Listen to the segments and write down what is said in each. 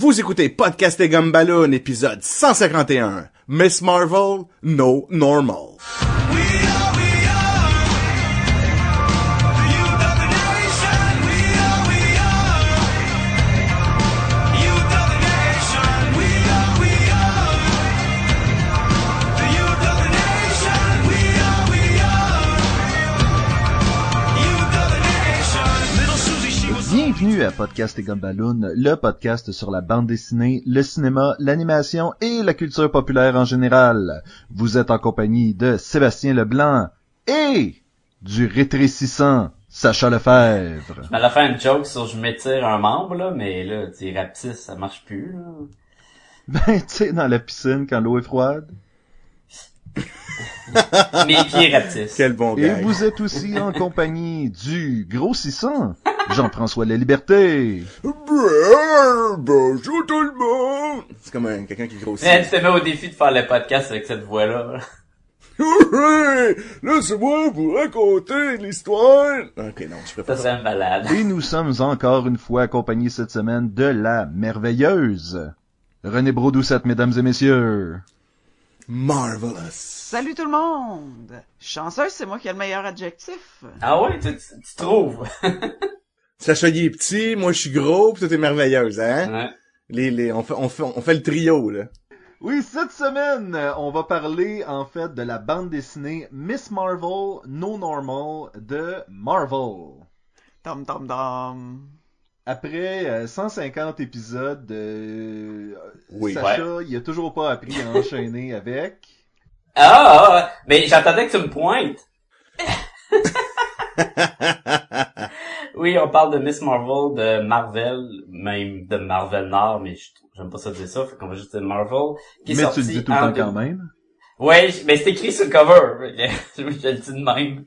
Vous écoutez Podcast et Gumballoon, épisode 151. Miss Marvel, No Normal. Bienvenue à Podcast et Gumballoon, le podcast sur la bande dessinée, le cinéma, l'animation et la culture populaire en général. Vous êtes en compagnie de Sébastien Leblanc et du rétrécissant Sacha Lefebvre. Je m'allais faire une joke sur je m'étire un membre, là, mais là, tu rapetisse, ça marche plus, là. Ben, tu sais, dans la piscine quand l'eau est froide. Mes pieds rapetissent. Quel bon Et gars. vous êtes aussi en compagnie du grossissant Jean-François La Liberté. Bonjour tout le monde. C'est comme un- quelqu'un qui grossit. Mais tu te mets au défi de faire le podcast avec cette voix-là. Hurray! Laisse-moi vous raconter l'histoire. Ok, non, je Ça pas ça. serait malade. Et nous sommes encore une fois accompagnés cette semaine de la merveilleuse René Brodoucette, mesdames et messieurs. Marvelous. Salut tout le monde! Chanceuse, c'est moi qui ai le meilleur adjectif. Ah ouais, tu, tu, tu trouves? Sacha, il est petit, moi je suis gros, pis toi t'es merveilleuse, hein? Ouais. Les, les, on fait, on fait, on fait le trio, là. Oui, cette semaine, euh, on va parler en fait de la bande dessinée Miss Marvel No Normal de Marvel. Tom tom tom. Après euh, 150 épisodes, euh, Oui. Sacha, il a toujours pas appris à enchaîner avec. Ah, ah, mais j'attendais que tu me pointes. oui, on parle de Miss Marvel, de Marvel, même de Marvel Nord, mais j'aime pas ça dire ça, fait qu'on va juste dire Marvel. Qui est Mais sorti tu le dis tout le temps quand même. Ouais, mais c'est écrit sur le cover. je, je le dis de même.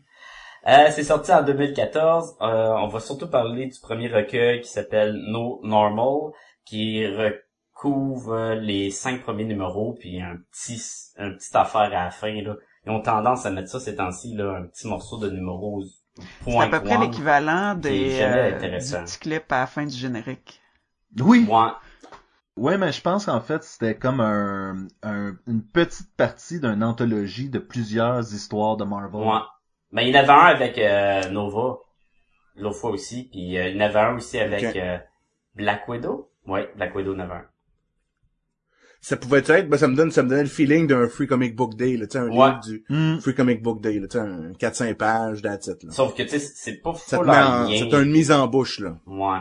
Euh, c'est sorti en 2014. Euh, on va surtout parler du premier recueil qui s'appelle No Normal, qui recouvre les cinq premiers numéros, puis un petit, un petit affaire à la fin. Là. Ils ont tendance à mettre ça ces temps-ci, là, un petit morceau de numéros. C'est à peu près l'équivalent des euh, intéressant. du petit clip à la fin du générique. Oui. Ouais. Ouais, mais je pense qu'en fait, c'était comme un, un- une petite partie d'une anthologie de plusieurs histoires de Marvel. Ouais. Ben, il y en avait un avec euh, Nova, l'autre fois aussi, puis euh, il y en avait un aussi avec euh, Black Widow. Ouais, Black Widow 9 un. Ça pouvait être, ben ça me donne, ça me donnait le feeling d'un Free Comic Book Day, là, tu sais, un Ouais. livre du Hmm. Free Comic Book Day, là, tu sais, un 4-5 pages, that's it, là. Sauf que, tu sais, c'est pas Ça te full met en c'est une mise en bouche, là. Ouais.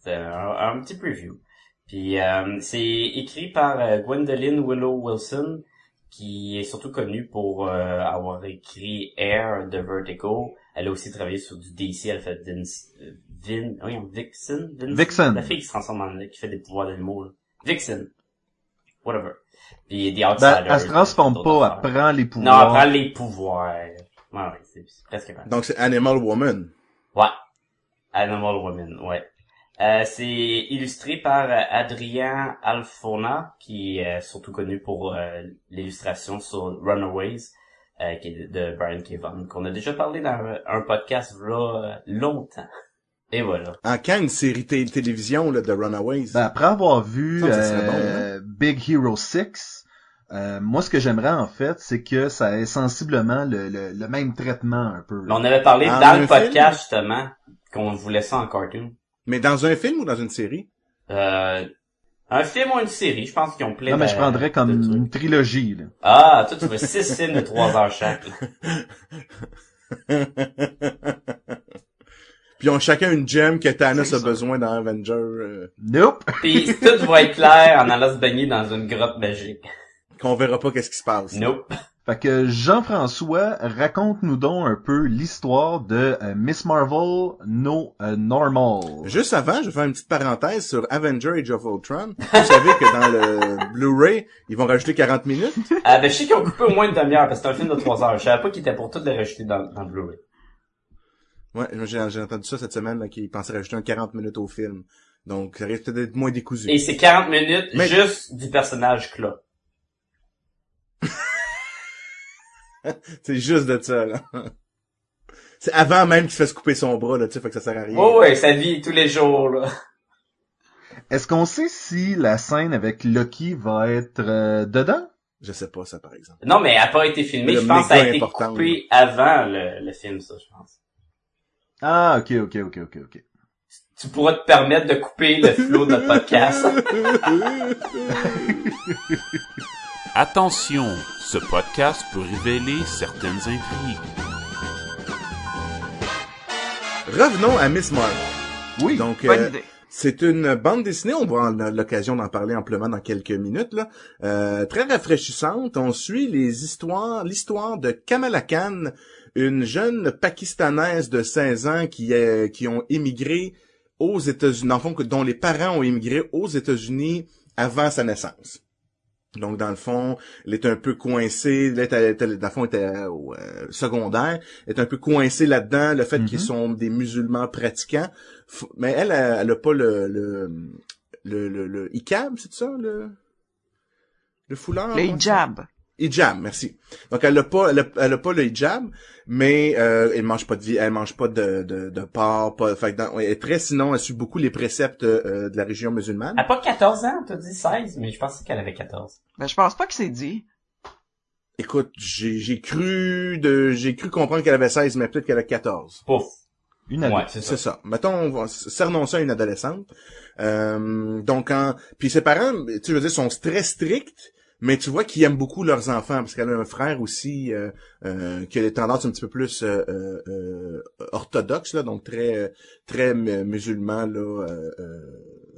C'est un, un petit preview. Puis, euh, c'est écrit par euh, Gwendolyn Willow Wilson, qui est surtout connue pour euh, avoir écrit Air de Vertigo. Elle a aussi travaillé sur du DC, elle fait Vince, euh, Vin, oui, Vixen, Vince? Vixen. La fille qui se transforme en, qui fait des pouvoirs d'animaux, là. Vixen. Whatever. Puis, The Ben, Outsiders. elle se transforme pas, elle prend les Non, pouvoirs. elle prend les pouvoirs. Ouais, ouais, c'est c'est presque vrai. Donc c'est Animal Woman. Ouais. Animal Woman, ouais. Euh, c'est illustré par euh, Adrien Alfona, qui est euh, surtout connu pour euh, l'illustration sur Runaways, euh, qui est de, Brian Kevan, qu'on a déjà parlé dans un, un podcast là longtemps. Et voilà. En quand une série té- télévision, là, de Runaways? Ben, après avoir vu Ça, ça serait bon, euh, Big Hero 6, euh, moi ce que j'aimerais en fait, c'est que ça ait sensiblement le, le, le même traitement un peu. On avait parlé dans le film? podcast, justement, qu'on voulait ça en cartoon. Mais dans un film ou dans une série? Euh, un film ou une série, je pense qu'ils ont plein Non, mais de- je prendrais comme une trilogie. Là. Ah, toi, tu veux six films de trois heures chaque. Puis ils ont chacun une gemme que Thanos a besoin dans Avenger. euh, Nope! Puis tout va être clair en allant se baigner dans une grotte magique. qu'on verra pas qu'est-ce qui se passe. Nope. Fait que Jean-François, raconte-nous donc un peu l'histoire de euh, Miss Marvel No euh, Normal. Juste avant, je vais faire une petite parenthèse sur Avenger Age of Ultron. Vous savez que dans le Blu-ray, ils vont rajouter 40 minutes. Ah, ben, je sais qu'ils ont coupé au moins une demi-heure parce que c'est un film de trois heures. Je savais pas qu'ils étaient pour tout les rajouter dans, dans le Blu-ray. Ouais, j'ai entendu ça cette semaine, qu'ils pensaient rajouter un 40 minutes au film. Donc, ça risque peut-être d'être moins décousu. Et c'est 40 minutes Mais- juste du personnage Cla. C'est juste de ça, là. C'est avant même qu'il se fasse couper son bras, là, tu sais, fait que ça sert à rien. Oh ouais, sa vie tous les jours, là. Est-ce qu'on sait si la scène avec Loki va être euh, dedans? Je sais pas ça, par exemple. Non, mais elle n'a pas été filmée. Le Je pense que ça a été important, coupé avant le, le film, ça, je pense. Ah, ok, ok, ok, ok, ok. Tu pourras te permettre de couper le flow de notre podcast. Attention, ce podcast peut révéler certaines intrigues. Revenons à Miss Marvel. Oui. Donc, Bonne euh, idée. c'est une bande dessinée, on va avoir l'occasion d'en parler amplement dans quelques minutes, là. Euh, très rafraîchissante. On suit les histoires, l'histoire de Kamala Khan, une jeune pakistanaise de 16 ans qui, est, qui ont émigré aux États-Unis, en fond, que- dont les parents ont émigré aux États-Unis avant sa naissance. Donc, dans le fond, elle est un peu coincée, elle était- dans le fond, elle était au euh, secondaire, elle est un peu coincée là-dedans, le fait qu'ils sont des musulmans pratiquants. F- Mais elle, elle, elle a pas le, le, le, le, le hijab, c'est ça, le, le foulard? Le hijab. Hijab, merci. Donc elle a pas, elle a, elle a pas le hijab, mais euh, elle mange pas de vie, elle mange pas de de, de porc, pas. Fait dans- elle est très sinon, elle suit beaucoup les préceptes euh, de la région musulmane. Elle a pas 14 ans, t'as dit 16, mais je pensais qu'elle avait 14. Ben, je pense pas que c'est dit. Écoute, j'ai j'ai cru de, j'ai cru comprendre qu'elle avait 16, mais peut-être qu'elle a 14. Pouf. Une Ouais, c'est ça. ça. Mettons, on va, cernons ça à une adolescente. Euh, donc, en, puis ses parents, tu veux dire, sont très stricts, mais tu vois qu'ils aiment beaucoup leurs enfants, parce qu'elle a un frère aussi euh, euh, qui a des tendances un petit peu plus euh, euh, euh, orthodoxes, là, donc très très mu- musulman, là. euh, euh,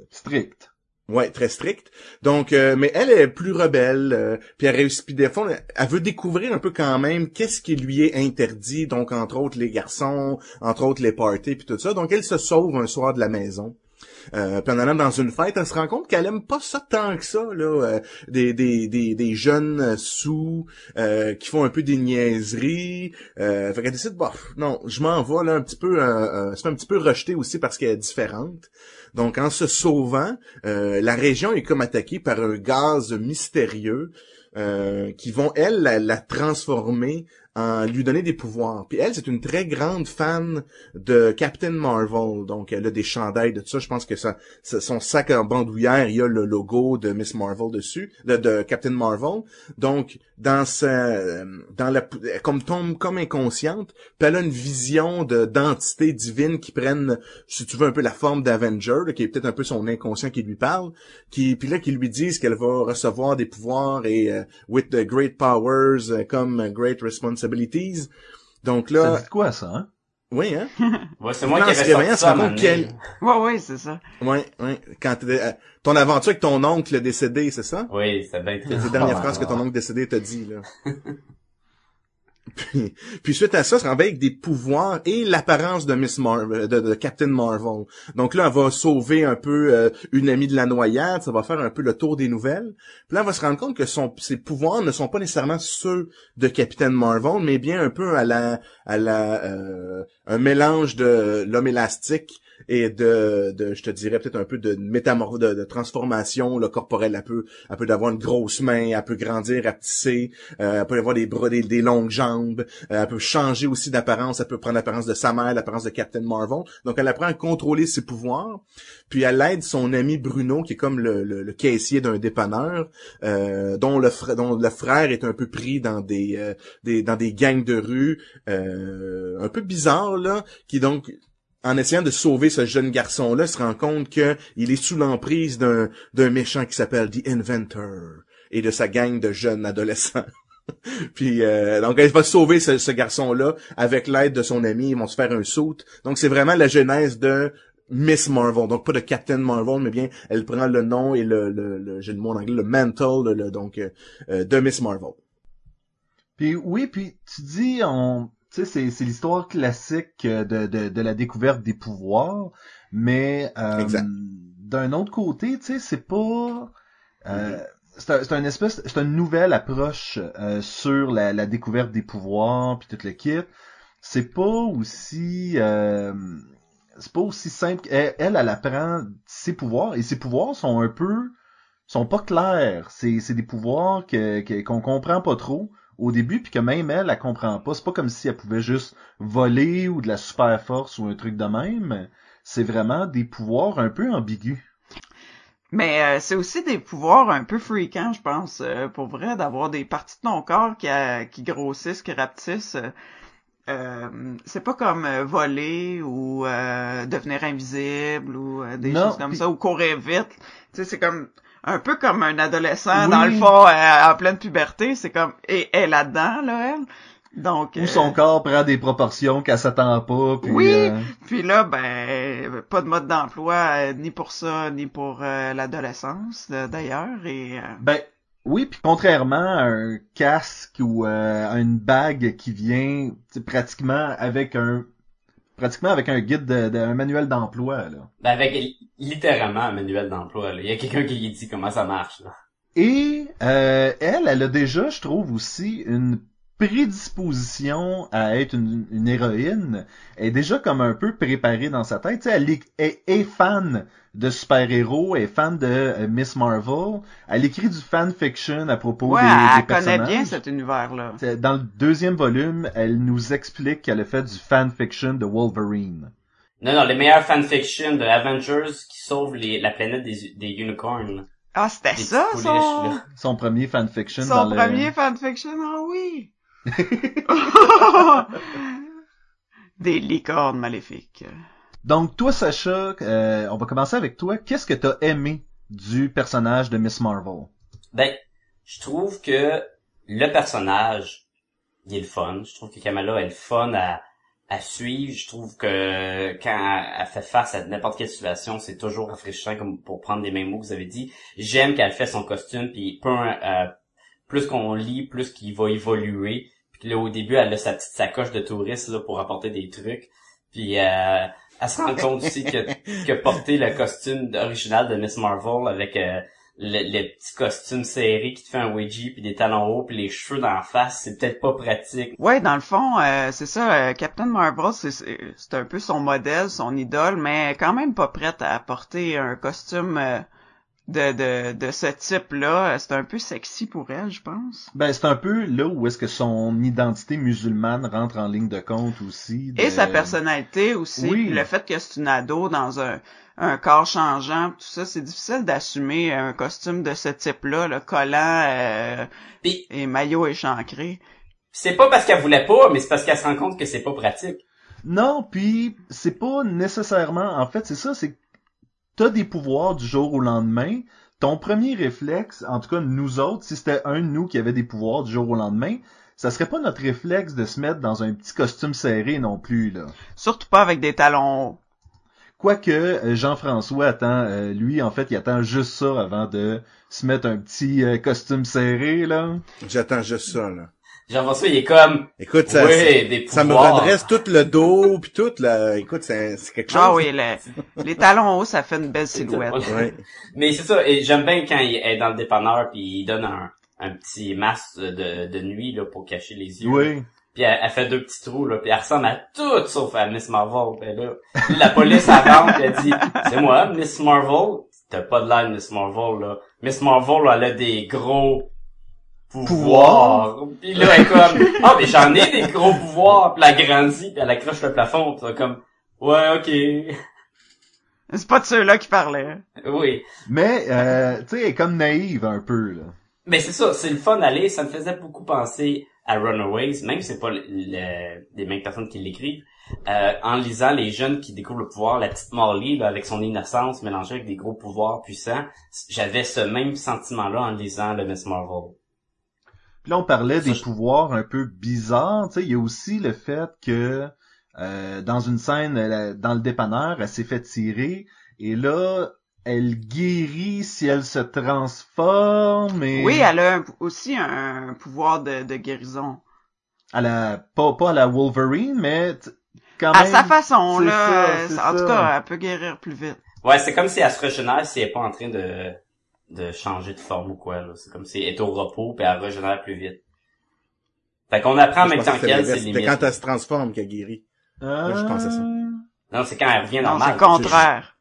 Strict. Ouais, très strict. Donc, euh, mais elle est plus rebelle, euh, puis elle réussit, puis des fois, elle veut découvrir un peu quand même qu'est-ce qui lui est interdit, donc entre autres les garçons, entre autres les parties, puis tout ça. Donc, elle se sauve un soir de la maison. Euh, puis en allant dans une fête, elle se rend compte qu'elle aime pas ça tant que ça, là, euh, des, des, des, des jeunes euh, sous euh, qui font un peu des niaiseries. Euh, fait qu'elle décide, bah, non, je m'en vais là un petit peu, euh, euh, fait un petit peu rejeter aussi parce qu'elle est différente. Donc en se sauvant, euh, la région est comme attaquée par un gaz mystérieux euh, qui vont, elle, la, la transformer en lui donner des pouvoirs. Puis elle, c'est une très grande fan de Captain Marvel. Donc elle a des chandails de tout ça. Je pense que ça, son sac en bandoulière, il y a le logo de Miss Marvel dessus, de, Captain Marvel. Donc dans sa, dans la, comme tombe comme inconsciente, puis elle a une vision de d'entités divines qui prennent, si tu veux, un peu la forme d'Avenger, qui est peut-être un peu son inconscient qui lui parle, qui puis là qui lui disent qu'elle va recevoir des pouvoirs et euh, with the great powers euh, come great responsibilities. Donc Ça là, dit de quoi, ça, hein? oui hein? Ouais, c'est moi Non, qui c'est avais sorti ça à qu'elle- Ouais, ouais, c'est ça. Ouais, ouais. Quand euh, ton aventure avec ton oncle décédé, c'est ça? Oui, c'est bien C'est triste. les dernières Ah. phrases que ton oncle décédé t'a dit, là. puis, suite à ça, réveille avec des pouvoirs et l'apparence de Miss Marvel, de, de Captain Marvel. Donc là, elle va sauver un peu euh, une amie de la noyade, ça va faire un peu le tour des nouvelles. Puis là, elle va se rendre compte que ses pouvoirs ne sont pas nécessairement ceux de Captain Marvel, mais bien un peu à la, à la, euh, un mélange de l'homme élastique et de, je te dirais peut-être un peu de métamorphose, de, transformation le corporelle. Elle peut, elle avoir une grosse main, elle peut grandir, rapetisser, euh, elle peut avoir des bras, des, longues jambes, euh, elle peut changer aussi d'apparence, elle peut prendre l'apparence de sa mère, l'apparence de Captain Marvel. Donc elle apprend à contrôler ses pouvoirs, puis elle aide son ami Bruno, qui est comme le, caissier d'un dépanneur, euh, dont le frère, est un peu pris dans des, euh, dans des gangs de rue, un peu bizarre là, qui donc en essayant de sauver ce jeune garçon-là, se rend compte que il est sous l'emprise d'un méchant qui s'appelle The Inventor et de sa gang de jeunes adolescents. Puis euh, donc elle va sauver ce, garçon-là avec l'aide de son ami, ils vont se faire un saut. Donc c'est vraiment la genèse de Miss Marvel, donc pas de Captain Marvel, mais bien elle prend le nom et le, le, le j'ai le mot en anglais, le mantle, le, le- donc euh, euh, de Miss Marvel. Puis oui, puis tu dis, on, tu sais, c'est, c'est l'histoire classique euh, de, de, de la découverte des pouvoirs, mais euh, d'un autre côté, tu sais, c'est pas, euh, c'est, un, c'est une espèce, c'est une nouvelle approche euh, sur la, la découverte des pouvoirs puis tout le kit. C'est pas aussi, euh, c'est pas aussi simple. Elle, elle, elle apprend ses pouvoirs et ses pouvoirs sont un peu, sont pas clairs. C'est, c'est des pouvoirs que, que- qu'on comprend pas trop au début, puis que même elle, elle comprend pas. C'est pas comme si elle pouvait juste voler ou de la super force ou un truc de même. C'est vraiment des pouvoirs un peu ambigus. Mais euh, c'est aussi des pouvoirs un peu fréquents, je pense, euh, pour vrai, d'avoir des parties de ton corps qui, euh, qui grossissent, qui rapetissent. euh, c'est pas comme euh, voler ou euh, devenir invisible ou des Non, choses comme ça ou courir vite. Tu sais, c'est comme un peu comme un adolescent Oui. dans le fond euh, en pleine puberté. C'est comme et elle est là-dedans là, elle. Donc Où euh, son corps prend des proportions qu'elle s'attend pas, puis... Oui. euh, Puis là, ben, pas de mode d'emploi euh, ni pour ça, ni pour euh, l'adolescence, d'ailleurs. Et euh, Ben oui, puis contrairement à un casque ou euh, à une bague qui vient pratiquement avec un pratiquement avec un guide de, de- un manuel d'emploi là. Ben, avec li- littéralement un manuel d'emploi. là. Il y a quelqu'un qui lui dit comment ça marche. Là. Et euh, elle, elle a déjà, je trouve aussi une prédisposition à être une, une héroïne. Est déjà comme un peu préparée dans sa tête. Tu sais, elle est, est fan de super-héros, elle est fan de euh, Miss Marvel. Elle écrit du fan-fiction à propos ouais, des, des elle connaît bien cet univers-là. Dans le deuxième volume, elle nous explique qu'elle a fait du fanfiction de Wolverine. Non, non, les meilleurs fanfictions de Avengers qui sauvent les, la planète des, des unicorns. Ah, c'était Des ça, son. Son premier fanfiction son dans le... premier fanfiction? Ah oui! Des licornes maléfiques. Donc toi, Sacha, euh, on va commencer avec toi. Qu'est-ce que t'as aimé du personnage de Miss Marvel? Ben, je trouve que le personnage, il est le fun. Je trouve que Kamala est le fun à, à suivre. Je trouve que quand elle fait face à n'importe quelle situation, c'est toujours rafraîchissant comme pour prendre les mêmes mots que vous avez dit. J'aime qu'elle fait son costume, puis peu, euh, plus qu'on lit, plus qu'il va évoluer. Puis là, au début, elle a sa petite sacoche de touriste là, pour apporter des trucs. Puis euh, elle se rend compte aussi que, que porter le costume original de Miss Marvel avec euh, le, le petit costume serré qui te fait un wedgie puis des talons hauts puis les cheveux dans la face, c'est peut-être pas pratique. Ouais, dans le fond, euh, c'est ça, euh, Captain Marvel, c'est- c'est c'est un peu son modèle, son idole, mais quand même pas prête à porter un costume euh, de, de, de ce type-là. C'est un peu sexy pour elle, je pense. Ben, c'est un peu là où est-ce que son identité musulmane rentre en ligne de compte aussi. de- Et sa personnalité aussi. Oui. Le fait que c'est une ado dans un, un corps changeant, tout ça, c'est difficile d'assumer un costume de ce type-là, le collant euh, Puis et maillot échancré. c'est pas parce qu'elle voulait pas, mais c'est parce qu'elle se rend compte que c'est pas pratique. Non, puis c'est pas nécessairement... En fait, c'est ça, c'est que t'as des pouvoirs du jour au lendemain. Ton premier réflexe, en tout cas nous autres, si c'était un de nous qui avait des pouvoirs du jour au lendemain, ça serait pas notre réflexe de se mettre dans un petit costume serré non plus, là. Surtout pas avec des talons hauts. Quoique euh, Jean-François attend, euh, lui en fait, il attend juste ça avant de se mettre un petit euh, costume serré là. J'attends juste ça, là. Jean-François, il est comme, Écoute, ça, oui, des ça me redresse tout le dos puis tout, là. Écoute, c'est c'est quelque chose. Ah oui, le- les talons hauts, ça fait une belle silhouette. Ouais. Mais c'est ça, et j'aime bien quand il est dans le dépanneur puis il donne un, un petit masque de, de nuit là pour cacher les yeux. Oui. Puis elle, elle fait deux petits trous là, puis elle ressemble à tout sauf à Miss Marvel. Puis là, la police puis elle dit "C'est moi, Miss Marvel." T'as pas de l'air Miss Marvel là. Miss Marvel elle a des gros pouvoirs. Puis là elle est comme "Ah, mais j'en ai des gros pouvoirs." Puis elle grandit, puis elle accroche le plafond, puis comme "Ouais, OK." C'est pas de ceux-là qui parlaient. Oui. Mais euh, tu sais, elle est comme naïve un peu là. Mais c'est ça, c'est le fun d'aller. Ça me faisait beaucoup penser à Runaways, même si c'est pas le- le- les mêmes personnes qui l'écrivent. Euh, en lisant les jeunes qui découvrent le pouvoir, la petite Molly là, avec son innocence mélangée avec des gros pouvoirs puissants, j'avais ce même sentiment-là en lisant le Miss Marvel. Puis là on parlait Ça, des je- pouvoirs un peu bizarres, tu sais, il y a aussi le fait que euh, dans une scène elle- dans le dépanneur, elle s'est fait tirer et là elle guérit si elle se transforme et Oui, elle a un- aussi un pouvoir de, de guérison. à la pas pas à la Wolverine mais quand À même sa façon, là. ça, euh, en tout cas, elle peut guérir plus vite. Ouais, c'est comme si elle se régénère si elle est pas en train de, de changer de forme ou quoi. là. C'est comme si elle est au repos puis elle régénère plus vite. Fait qu'on apprend en même temps qu'elle, c'est limite. quand elle se transforme qu'elle guérit. Ah. je pensais ça. Non, c'est quand elle revient normale. c'est le contraire.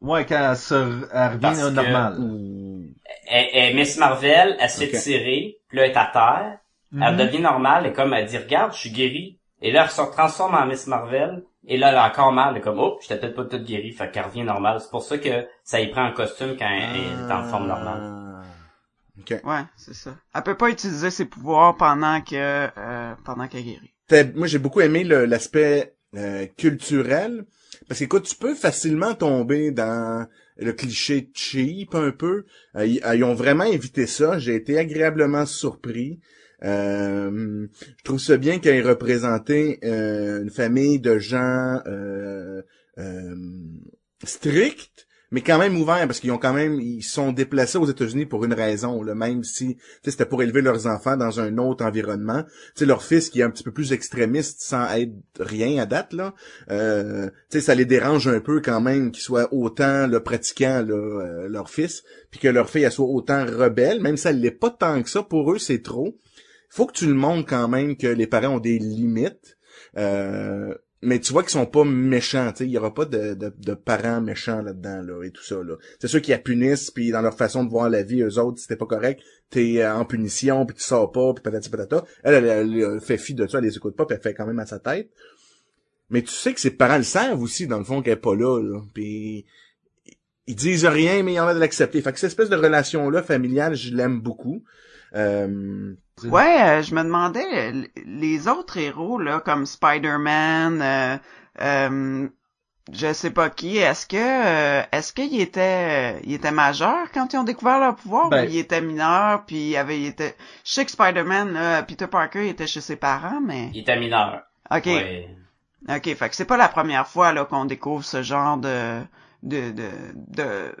Ouais, quand elle, se, elle revient Parce au que- normal. Ou- Elle, elle- Miss Marvel, elle se fait Ok. tirer, puis là elle est à terre, elle Mhm. devient normale, et comme elle dit, regarde, je suis guérie. Et là, elle se transforme en Miss Marvel, Et là, elle a encore mal, elle est comme, oh, j'étais peut-être pas toute guérie, fait qu'elle revient normale. C'est pour ça que ça y prend un costume quand elle est en forme normale. Ah. OK. Ouais, c'est ça. Elle peut pas utiliser ses pouvoirs pendant que euh, pendant qu'elle guérit. T'as- Moi, j'ai beaucoup aimé l'aspect euh, culturel. Parce qu'écoute, tu peux facilement tomber dans le cliché cheap un peu. Euh, ils, ils ont vraiment évité ça. J'ai été agréablement surpris. Euh, je trouve ça bien qu'ils aient représenté euh, une famille de gens euh, euh, stricts, mais quand même ouverts, parce qu'ils ont quand même ils sont déplacés aux États-Unis pour une raison, là, même si c'était pour élever leurs enfants dans un autre environnement. Sais, leur fils qui est un petit peu plus extrémiste sans être rien à date, là, euh, ça les dérange un peu quand même qu'ils soient autant le pratiquant là, euh, leur fils, puis que leur fille elle soit autant rebelle, même si elle l'est pas tant que ça, pour eux c'est trop. Faut que tu le montres quand même que les parents ont des limites. Euh, mais tu vois qu'ils sont pas méchants, tu il y aura pas de, de, de parents méchants là-dedans là et tout ça là. C'est sûr qu'ils la punissent puis dans leur façon de voir la vie eux autres, si t'es pas correct, t'es euh, en punition puis tu sors pas puis patati patata. Elle, elle, elle, elle fait fi de ça, elle les écoute pas puis elle fait quand même à sa tête. Mais tu sais que ses parents le savent aussi dans le fond qu'elle est pas là là. Puis ils disent rien mais ils ont l'air de l'accepter. Fait que cette espèce de relation là familiale, je l'aime beaucoup. Euh, Ouais, euh, je me demandais les autres héros là comme Spider-Man, euh, euh, je sais pas qui, est-ce que euh, est-ce qu'il était il était majeur quand ils ont découvert leur pouvoir Ben- ou il était mineur puis il avait il était je sais que Spider-Man là, Peter Parker il était chez ses parents mais Il était mineur. OK. Ouais. OK, fait que c'est pas la première fois là qu'on découvre ce genre de de de, de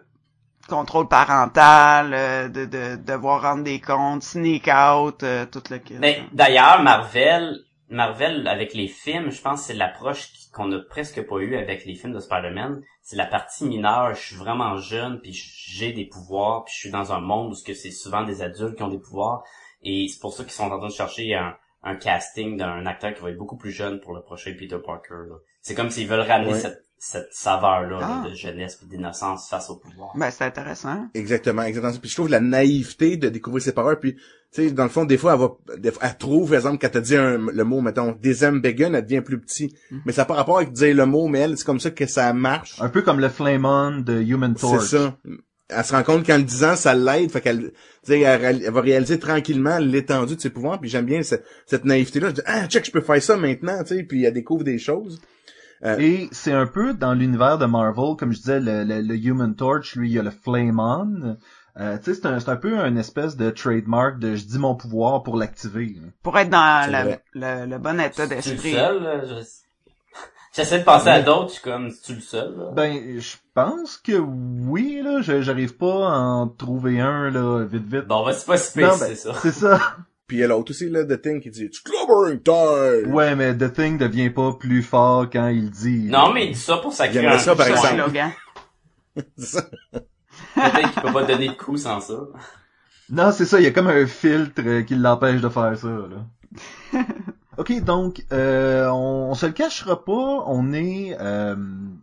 contrôle parental, euh, de, de devoir rendre des comptes, sneak out, euh, tout le kit. Mais d'ailleurs, Marvel, Marvel avec les films, je pense que c'est l'approche qu'on a presque pas eu avec les films de Spider-Man. C'est la partie mineure. Je suis vraiment jeune, puis j'ai des pouvoirs, puis je suis dans un monde où ce que c'est souvent des adultes qui ont des pouvoirs, et c'est pour ça qu'ils sont en train de chercher un, un casting d'un acteur qui va être beaucoup plus jeune pour le prochain Peter Parker. là. C'est comme s'ils veulent ramener Ouais. cette, cette saveur-là là, Ah. de jeunesse et d'innocence face au pouvoir. Ben c'est intéressant. Exactement, exactement. Puis je trouve la naïveté de découvrir ses parents. Puis, tu sais, dans le fond, des fois, elle va, des fois, elle trouve, par exemple, quand t'as dit un- le mot, mettons, Bacon, elle devient plus petit. Mm. Mais ça n'a pas rapport avec dire le mot, mais elle, c'est comme ça que ça marche. Un peu comme le Flamon de Human C'est Torch. ça. Elle se rend compte qu'en le disant, ça l'aide. Fait qu'elle, tu sais, elle, elle va réaliser tranquillement l'étendue de ses pouvoirs. Puis j'aime bien cette, cette naïveté-là. Je dis, ah, check, je peux faire ça maintenant, tu sais. Puis elle découvre des choses. Et c'est un peu dans l'univers de Marvel, comme je disais, le, le, le Human Torch, lui, il y a le Flame On. Euh, tu sais, c'est un, c'est un peu une espèce de trademark de je dis mon pouvoir pour l'activer. Pour être dans vrai. le, le bon état Tu le d'esprit. seul, là? Je- J'essaie de penser à d'autres, je suis comme, tu le seul, là? Ben, je pense que oui, là, je- j'arrive pas à en trouver un, là, vite, vite. Bon, bah, c'est pas si ben, c'est ça. C'est ça. Puis il y a l'autre aussi, là, The Thing, qui dit, it's clobbering time! Ouais, mais The Thing devient pas plus fort quand il dit. Non, mais il dit ça pour sacrer un ça, par exemple. slogan. C'est ça. Peut-être qu'il peut pas donner de coups sans ça. Non, c'est ça, il y a comme un filtre euh, qui l'empêche de faire ça, là. ok, donc, euh, on, on se le cachera pas, on est... euh,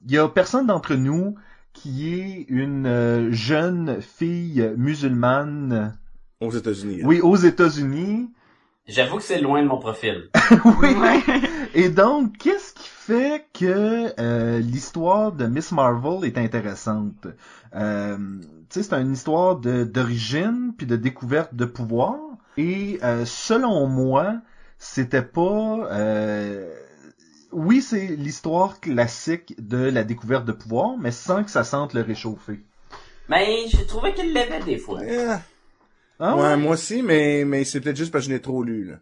Il y a personne d'entre nous qui est une euh, jeune fille musulmane, Aux États-Unis. hein. oui, aux États-Unis. J'avoue que c'est loin de mon profil. oui. Et donc, qu'est-ce qui fait que euh, l'histoire de Miss Marvel est intéressante? Euh, tu sais, c'est une histoire de d'origine puis de découverte de pouvoir. Et euh, selon moi, c'était pas. euh, oui, c'est l'histoire classique de la découverte de pouvoir, mais sans que ça sente le réchauffer. Mais j'ai trouvé qu'il l'avait des fois. Yeah. Ah ouais, ouais? moi aussi, mais, mais c'est peut-être juste parce que je l'ai trop lu, là.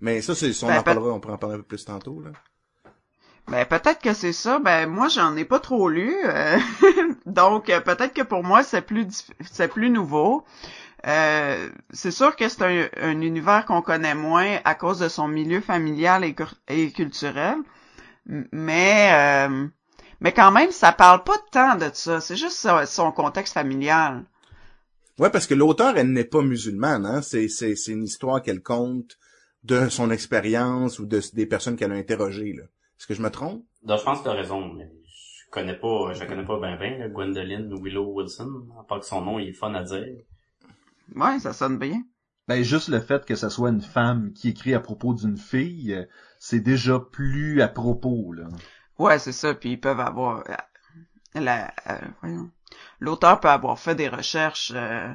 Mais ça, c'est, si on Ben, en parlera, on pourra en parler un peu plus tantôt, là. Ben peut-être que c'est ça. Ben moi j'en ai pas trop lu, euh, donc euh, peut-être que pour moi c'est plus c'est plus nouveau. Euh, c'est sûr que c'est un, un univers qu'on connaît moins à cause de son milieu familial et, culturel, mais euh, mais quand même ça parle pas tant de ça. C'est juste son contexte familial. Ouais, parce que l'auteur, elle n'est pas musulmane, hein. C'est, c'est, c'est une histoire qu'elle compte de son expérience ou de, des personnes qu'elle a interrogées, là. Est-ce que je me trompe? Donc, je pense que t'as raison, mais je connais pas, je la connais pas ben ben, là, Gwendoline Willow Wilson, à part que son nom, il est fun à dire. Ouais, ça sonne bien. Ben juste le fait que ça soit une femme qui écrit à propos d'une fille, euh, c'est déjà plus à propos là. Ouais, c'est ça. Puis ils peuvent avoir... la- euh, voyons. L'auteur peut avoir fait des recherches... euh,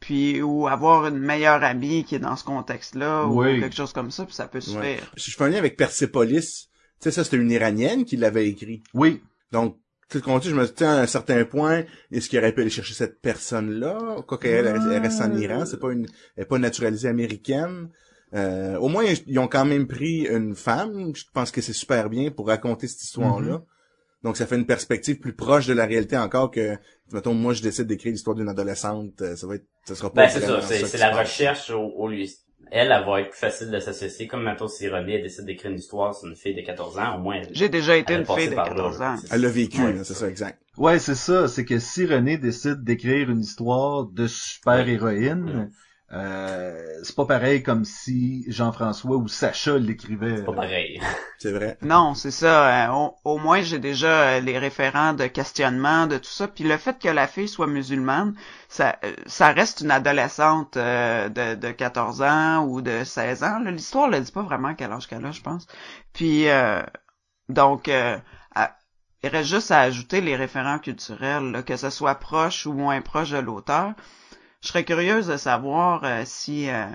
puis ou avoir une meilleure amie qui est dans ce contexte-là Oui. ou quelque chose comme ça puis ça peut se Ouais. faire. Je fais un lien avec Persepolis. Tu sais, ça, c'était une Iranienne qui l'avait écrit. Oui. Donc, tout ce qu'on dit, je me dis, à un certain point, est-ce qu'il aurait pu aller chercher cette personne-là? Quoi qu'elle elle, elle reste en Iran, c'est pas une, elle est pas naturalisée américaine. Euh, au moins, ils ont quand même pris une femme. Je pense que c'est super bien pour raconter cette histoire-là. Mm-hmm. Donc, ça fait une perspective plus proche de la réalité encore que, mettons, moi, je décide d'écrire l'histoire d'une adolescente. euh, Ça va être, ça sera pas Ben, c'est ça, c'est, la recherche au, au lieu. Elle, elle va être plus facile de s'associer. Comme, maintenant, si René elle décide d'écrire une histoire sur une fille de 14 ans, au moins, elle- J'ai déjà été une fille de par là, 14 là. ans. Elle l'a vécu, Ouais. c'est ça, exact. Ouais, c'est ça. C'est que si René décide d'écrire une histoire de super-héroïne, euh, c'est pas pareil comme si Jean-François ou Sacha l'écrivait. C'est pas pareil. C'est vrai. Non, c'est ça. euh, au, au moins, j'ai déjà euh, les référents de questionnement, de tout ça. Puis le fait que la fille soit musulmane, ça, euh, ça reste une adolescente euh, de, de 14 ans ou de 16 ans. L'histoire ne dit pas vraiment quel âge qu'elle a, je pense. Puis, euh, donc, euh, à- il reste juste à ajouter les référents culturels, là, que ce soit proche ou moins proche de l'auteur. Je serais curieuse de savoir euh, si... euh,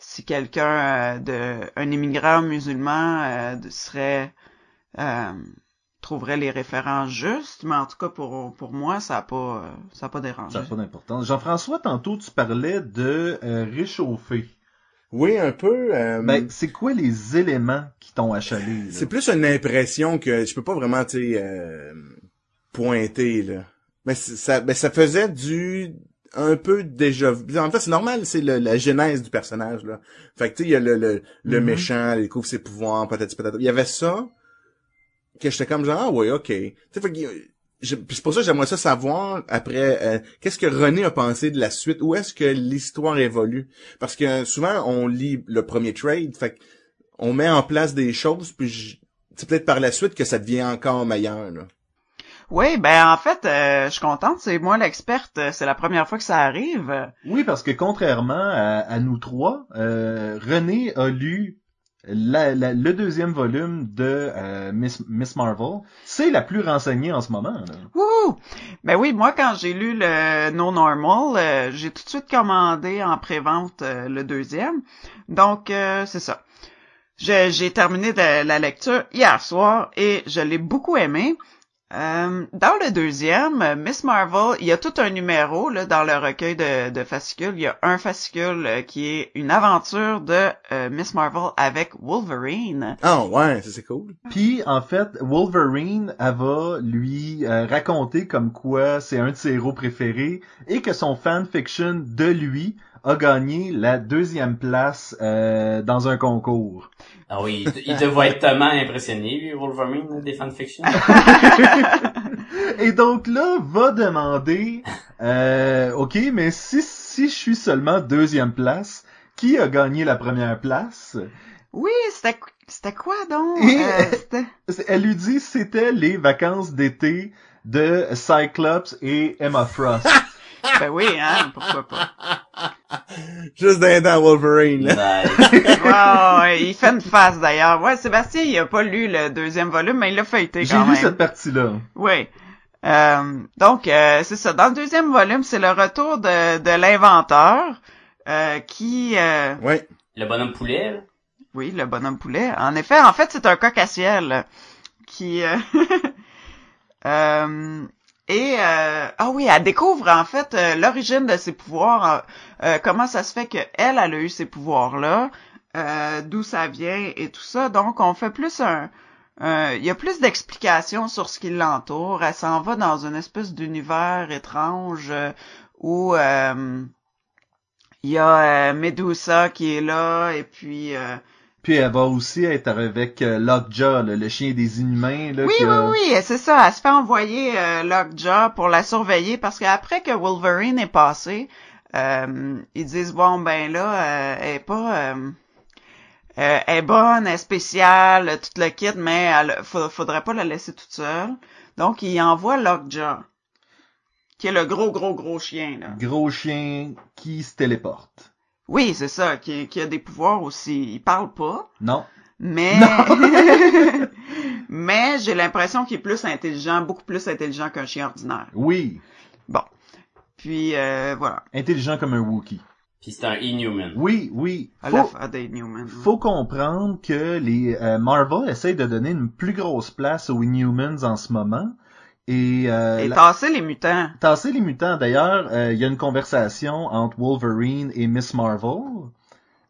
si quelqu'un euh, de un immigrant musulman euh, serait euh, trouverait les références justes, mais en tout cas pour pour moi ça a pas ça a pas dérangé. Ça n'a pas d'importance. Jean-François, tantôt, tu parlais de euh, réchauffer. Oui, un peu. euh, Ben, c'est quoi les éléments qui t'ont achalé? C'est plus une impression que je peux pas vraiment, tu euh, pointer, là. Mais ça, ben, ça faisait du, un peu déjà vu. En fait, c'est normal, c'est le- la genèse du personnage, là. Fait que, tu sais, il y a le, le, le Mhm. méchant, il découvre ses pouvoirs, peut-être, peut-être. Il y avait ça, que j'étais comme genre, ah ouais, ok. Tu sais, fait c'est pour ça que j'aimerais ça savoir, après, euh, qu'est-ce que René a pensé de la suite, où est-ce que l'histoire évolue? Parce que souvent, on lit le premier trade, fait on met en place des choses, puis c'est peut-être par la suite que ça devient encore meilleur. Là. Oui, ben en fait, euh, je suis contente, c'est moi l'experte, euh, c'est la première fois que ça arrive. Oui, parce que contrairement à, à nous trois, euh, René a lu la- la- le deuxième volume de euh, Miss, Miss Marvel. C'est la plus renseignée en ce moment. Là. Wouhou! Ben oui, moi quand j'ai lu le No Normal, euh, j'ai tout de suite commandé en prévente euh, le deuxième. Donc euh, c'est ça. J'ai terminé de la lecture hier soir et je l'ai beaucoup aimé. Euh, dans le deuxième, euh, Miss Marvel, il y a tout un numéro là, dans le recueil de, de fascicules. Il y a un fascicule euh, qui est une aventure de euh, Miss Marvel avec Wolverine. Ah ouais, ça c'est cool. Puis en fait, Wolverine, elle va lui euh, raconter comme quoi c'est un de ses héros préférés et que son fanfiction de lui a gagné la deuxième place euh, dans un concours. Ah oui, il, il devait être tellement impressionné, lui, Wolverine, des fanfictions. Et donc là, va demander, euh, ok, mais si si je suis seulement deuxième place, qui a gagné la première place? Oui, c'était c'était quoi donc? Et- Euh, c'était- Elle lui dit c'était les vacances d'été de Cyclops et Emma Frost. Ben oui, hein, pourquoi pas. Juste d'un dans Wolverine. Là. Nice. Wow, il fait une face d'ailleurs. Ouais, Sébastien, il a pas lu le deuxième volume, mais il l'a feuilleté J'ai quand lu même. cette partie-là. Oui. Euh, donc, euh, c'est ça. Dans le deuxième volume, c'est le retour de, de l'inventeur euh, qui... euh, Ouais. Le bonhomme poulet, là. oui, le bonhomme poulet. En effet, en fait, c'est un coq à ciel qui... euh, euh, et euh, ah oui, elle découvre en fait euh, l'origine de ses pouvoirs, euh, euh, comment ça se fait que elle, a eu ces pouvoirs-là, euh, d'où ça vient et tout ça. Donc on fait plus un, il y a plus d'explications sur ce qui l'entoure. Elle s'en va dans une espèce d'univers étrange où il y a Medusa qui est là et puis Puis elle va aussi être avec euh, Lockjaw, là, le chien des inhumains. Là, Oui, oui, oui, c'est ça. Elle se fait envoyer euh, Lockjaw pour la surveiller parce qu'après que Wolverine est passé, euh, ils disent bon ben là, euh, elle est pas, euh, euh, elle est bonne, elle est spéciale, tout le kit, mais elle, fa- faudrait pas la laisser toute seule. Donc il envoie Lockjaw, qui est le gros gros gros chien là. Gros chien qui se téléporte. Oui, c'est ça, qui, qui a des pouvoirs aussi. Il parle pas. Non. Mais mais j'ai l'impression qu'il est plus intelligent, beaucoup plus intelligent qu'un chien ordinaire. Oui. Bon. Puis euh, voilà. Intelligent comme un Wookiee. Puis c'est un Inhuman. Oui, oui. À Faut, la fin des Newman. faut comprendre que les euh, Marvel essayent de donner une plus grosse place aux Inhumans en ce moment. Et, euh, Et la- tasser les mutants. tasser les mutants, d'ailleurs, euh, il y a une conversation entre Wolverine et Miss Marvel.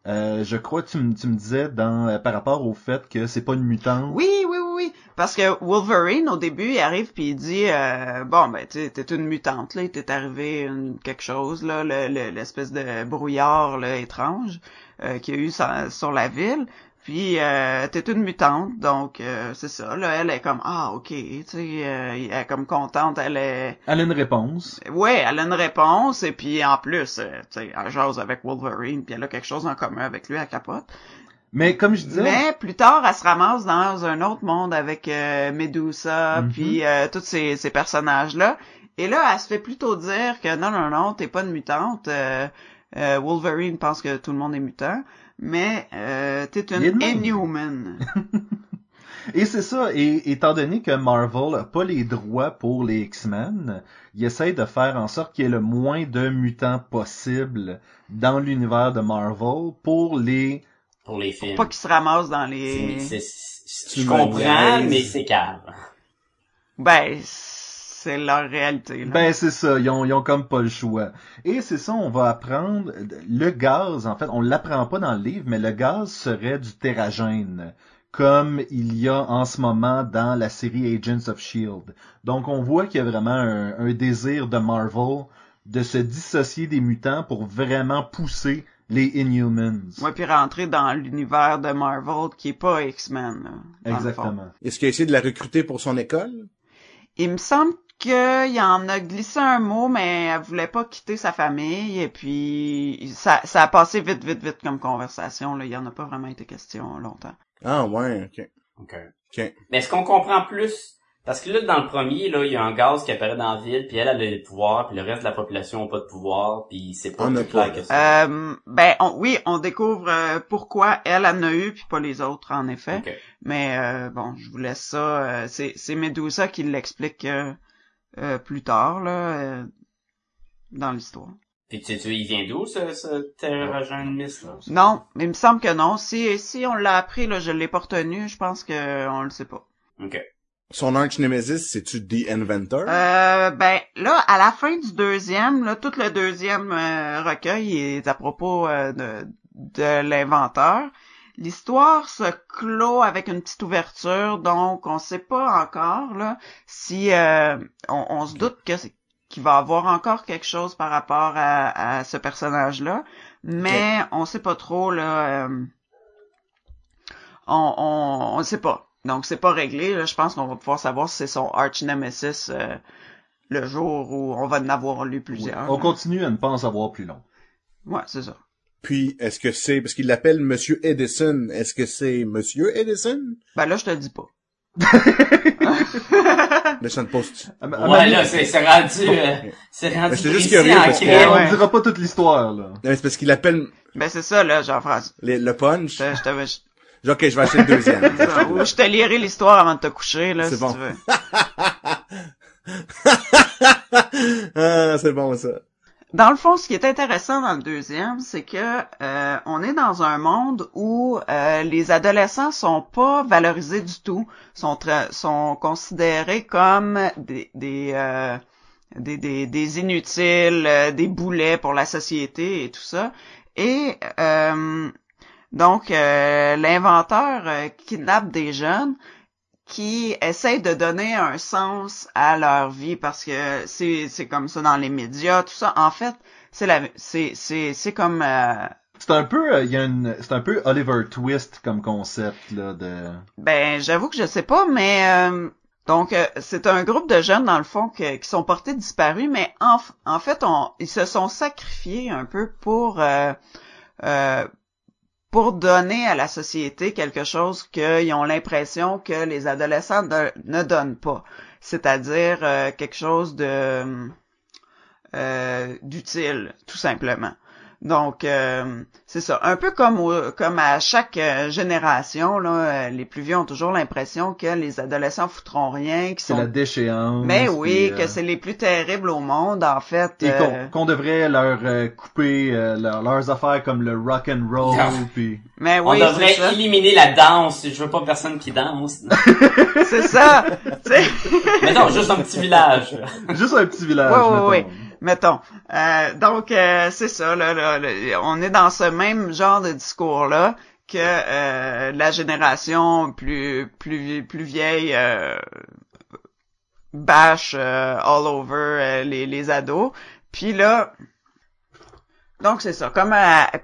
Euh, je crois que tu, me- tu me disais dans euh, par rapport au fait que c'est pas une mutante. Oui, oui, oui, oui. Parce que Wolverine, au début, il arrive puis il dit euh, Bon, ben, tu t'es une mutante, là, il t'est arrivé une- quelque chose, là, le- le- l'espèce de brouillard là, étrange euh, qu'il y a eu sur, sur la ville. Puis euh, t'es une mutante, donc euh, c'est ça. Là, elle est comme Ah, ok, tu sais, euh, elle est comme contente, elle est. Elle a une réponse. Ouais, elle a une réponse, et puis en plus, euh, tu sais, elle jase avec Wolverine, puis elle a quelque chose en commun avec lui, elle capote. Mais comme je disais, Mais plus tard, elle se ramasse dans un autre monde avec euh, Medusa, Mhm. puis euh, tous ces, ces personnages-là. Et là, elle se fait plutôt dire que non, non, non, t'es pas une mutante. euh, euh, Wolverine pense que tout le monde est mutant, mais euh, t'es même. Inhuman. Et c'est ça, et étant donné que Marvel n'a pas les droits pour les X-Men, il essaie de faire en sorte qu'il y ait le moins de mutants possible dans l'univers de Marvel pour les... Pour les films. pas qu'ils se ramassent dans les... Je me comprends, mais c'est calme. Ben, c'est leur réalité. Là. Ben c'est ça, ils ont, ils ont comme pas le choix. Et c'est ça, on va apprendre, le gaz, en fait, on l'apprend pas dans le livre, mais le gaz serait du terragène, comme il y a en ce moment dans la série Agents of S.H.I.E.L.D. Donc on voit qu'il y a vraiment un, un désir de Marvel de se dissocier des mutants pour vraiment pousser les Inhumans. Ouais, puis rentrer dans l'univers de Marvel qui est pas X-Men. Exactement. Est-ce qu'il a essayé de la recruter pour son école? Il me semble qu'il en a glissé un mot, mais elle voulait pas quitter sa famille, et puis ça, ça a passé vite, vite, vite comme conversation. Là. Il y en a pas vraiment été question longtemps. Ah ouais, ok. Ok. Ok. Mais est-ce qu'on comprend plus? Parce que là, dans le premier, là, il y a un gaz qui apparaît dans la ville, puis elle, elle a des pouvoirs, puis le reste de la population n'a pas de pouvoir, puis c'est pas On plus a clair pas. que ça. Euh, ben on- oui, on découvre euh, pourquoi elle en a eu, puis pas les autres, en effet. Mais euh, bon, je vous laisse ça. euh, c'est, c'est Medusa qui l'explique euh, euh, plus tard, là, euh, dans l'histoire. Puis tu sais, il vient d'où, ce, ce terragène mist, là? Non, mais il me semble que non. Si si on l'a appris, là, je l'ai pas retenu, je pense que on le sait pas. Ok. Son arch nemesis, c'est-tu The Inventor? Euh, ben là, à la fin du deuxième, là, tout le deuxième euh, recueil est à propos euh, de, de l'inventeur. L'histoire se clôt avec une petite ouverture, donc on sait pas encore là si euh, on, on se doute que c'est- qu'il va avoir encore quelque chose par rapport à, à ce personnage-là, mais on sait pas trop là. euh, on, on, on sait pas. Donc c'est pas réglé. Là. Je pense qu'on va pouvoir savoir si c'est son arch nemesis euh, le jour où on va en avoir lu plusieurs. On continue à ne pas en savoir plus long. Ouais, c'est ça. Puis, est-ce que c'est, parce qu'il l'appelle Monsieur Edison, est-ce que c'est Monsieur Edison? Ben là, je te le dis pas. Là, ça ne pose Ouais, mais- là, c'est c'est rendu, euh, c'est rendu Mais j'étais juste curieux parce que- crème. on ouais. ne dira pas toute l'histoire, là. Non, c'est parce qu'il appelle ben c'est ça, là, Jean-François. le punch. Je, te- je, Ok, je vais acheter le deuxième. Ou je te lirai l'histoire avant de te coucher, là, C'est si bon. tu veux. ah, c'est bon, ça. Dans le fond, ce qui est intéressant dans le deuxième, c'est que euh, on est dans un monde où euh, les adolescents sont pas valorisés du tout, sont considérés comme des des, euh, inutiles, des boulets pour la société et tout ça. Et donc l'inventeur kidnappe des jeunes qui essayent de donner un sens à leur vie parce que c'est c'est comme ça dans les médias tout ça. En fait c'est la c'est c'est c'est comme euh, C'est un peu, euh, il y a une, c'est un peu Oliver Twist comme concept, là, de... ben j'avoue que je sais pas mais euh, donc euh, c'est un groupe de jeunes dans le fond que- qui sont portés disparus mais en, en fait on ils se sont sacrifiés un peu pour euh, euh, pour donner à la société quelque chose qu'ils ont l'impression que les adolescents ne donnent pas, c'est-à-dire euh, quelque chose de euh, d'utile, tout simplement. Donc euh, c'est ça, un peu comme au- comme à chaque euh, génération là, euh, les plus vieux ont toujours l'impression que les adolescents foutront rien, qui C'est sont la déchéance. mais oui, puis, que euh, c'est les plus terribles au monde en fait. Et euh, qu'on qu'on devrait leur euh, couper euh, leur- leurs affaires comme le rock and roll Ah. puis Mais On oui, devrait c'est ça. éliminer la danse. Je veux pas personne qui danse. C'est ça. Mais non, juste un petit village. juste un petit village. Ouais, ouais, mettons. Mettons. Euh, donc euh, c'est ça. Là, là, là, on est dans ce même genre de discours là que euh, la génération plus plus plus vieille euh, bâche euh, all over euh, les les ados. Puis là. Donc c'est ça. Comme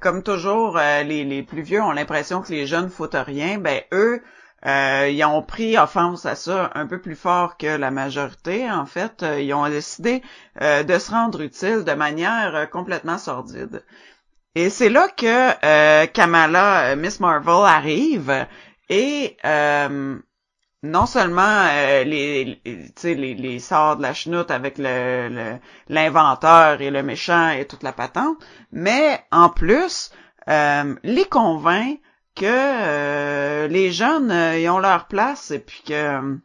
comme toujours, les, les plus vieux ont l'impression que les jeunes foutent rien. Ben eux, euh, ils ont pris offense à ça un peu plus fort que la majorité. En fait, Euh, ils ont décidé euh, de se rendre utile de manière euh, complètement sordide. Et c'est là que Kamala, Miss Marvel arrive et non seulement les, les, les, les sort de la chenoute avec le l'inventeur et le méchant et toute la patente, mais en plus les convainc que euh, les jeunes euh, ils ont leur place et puis que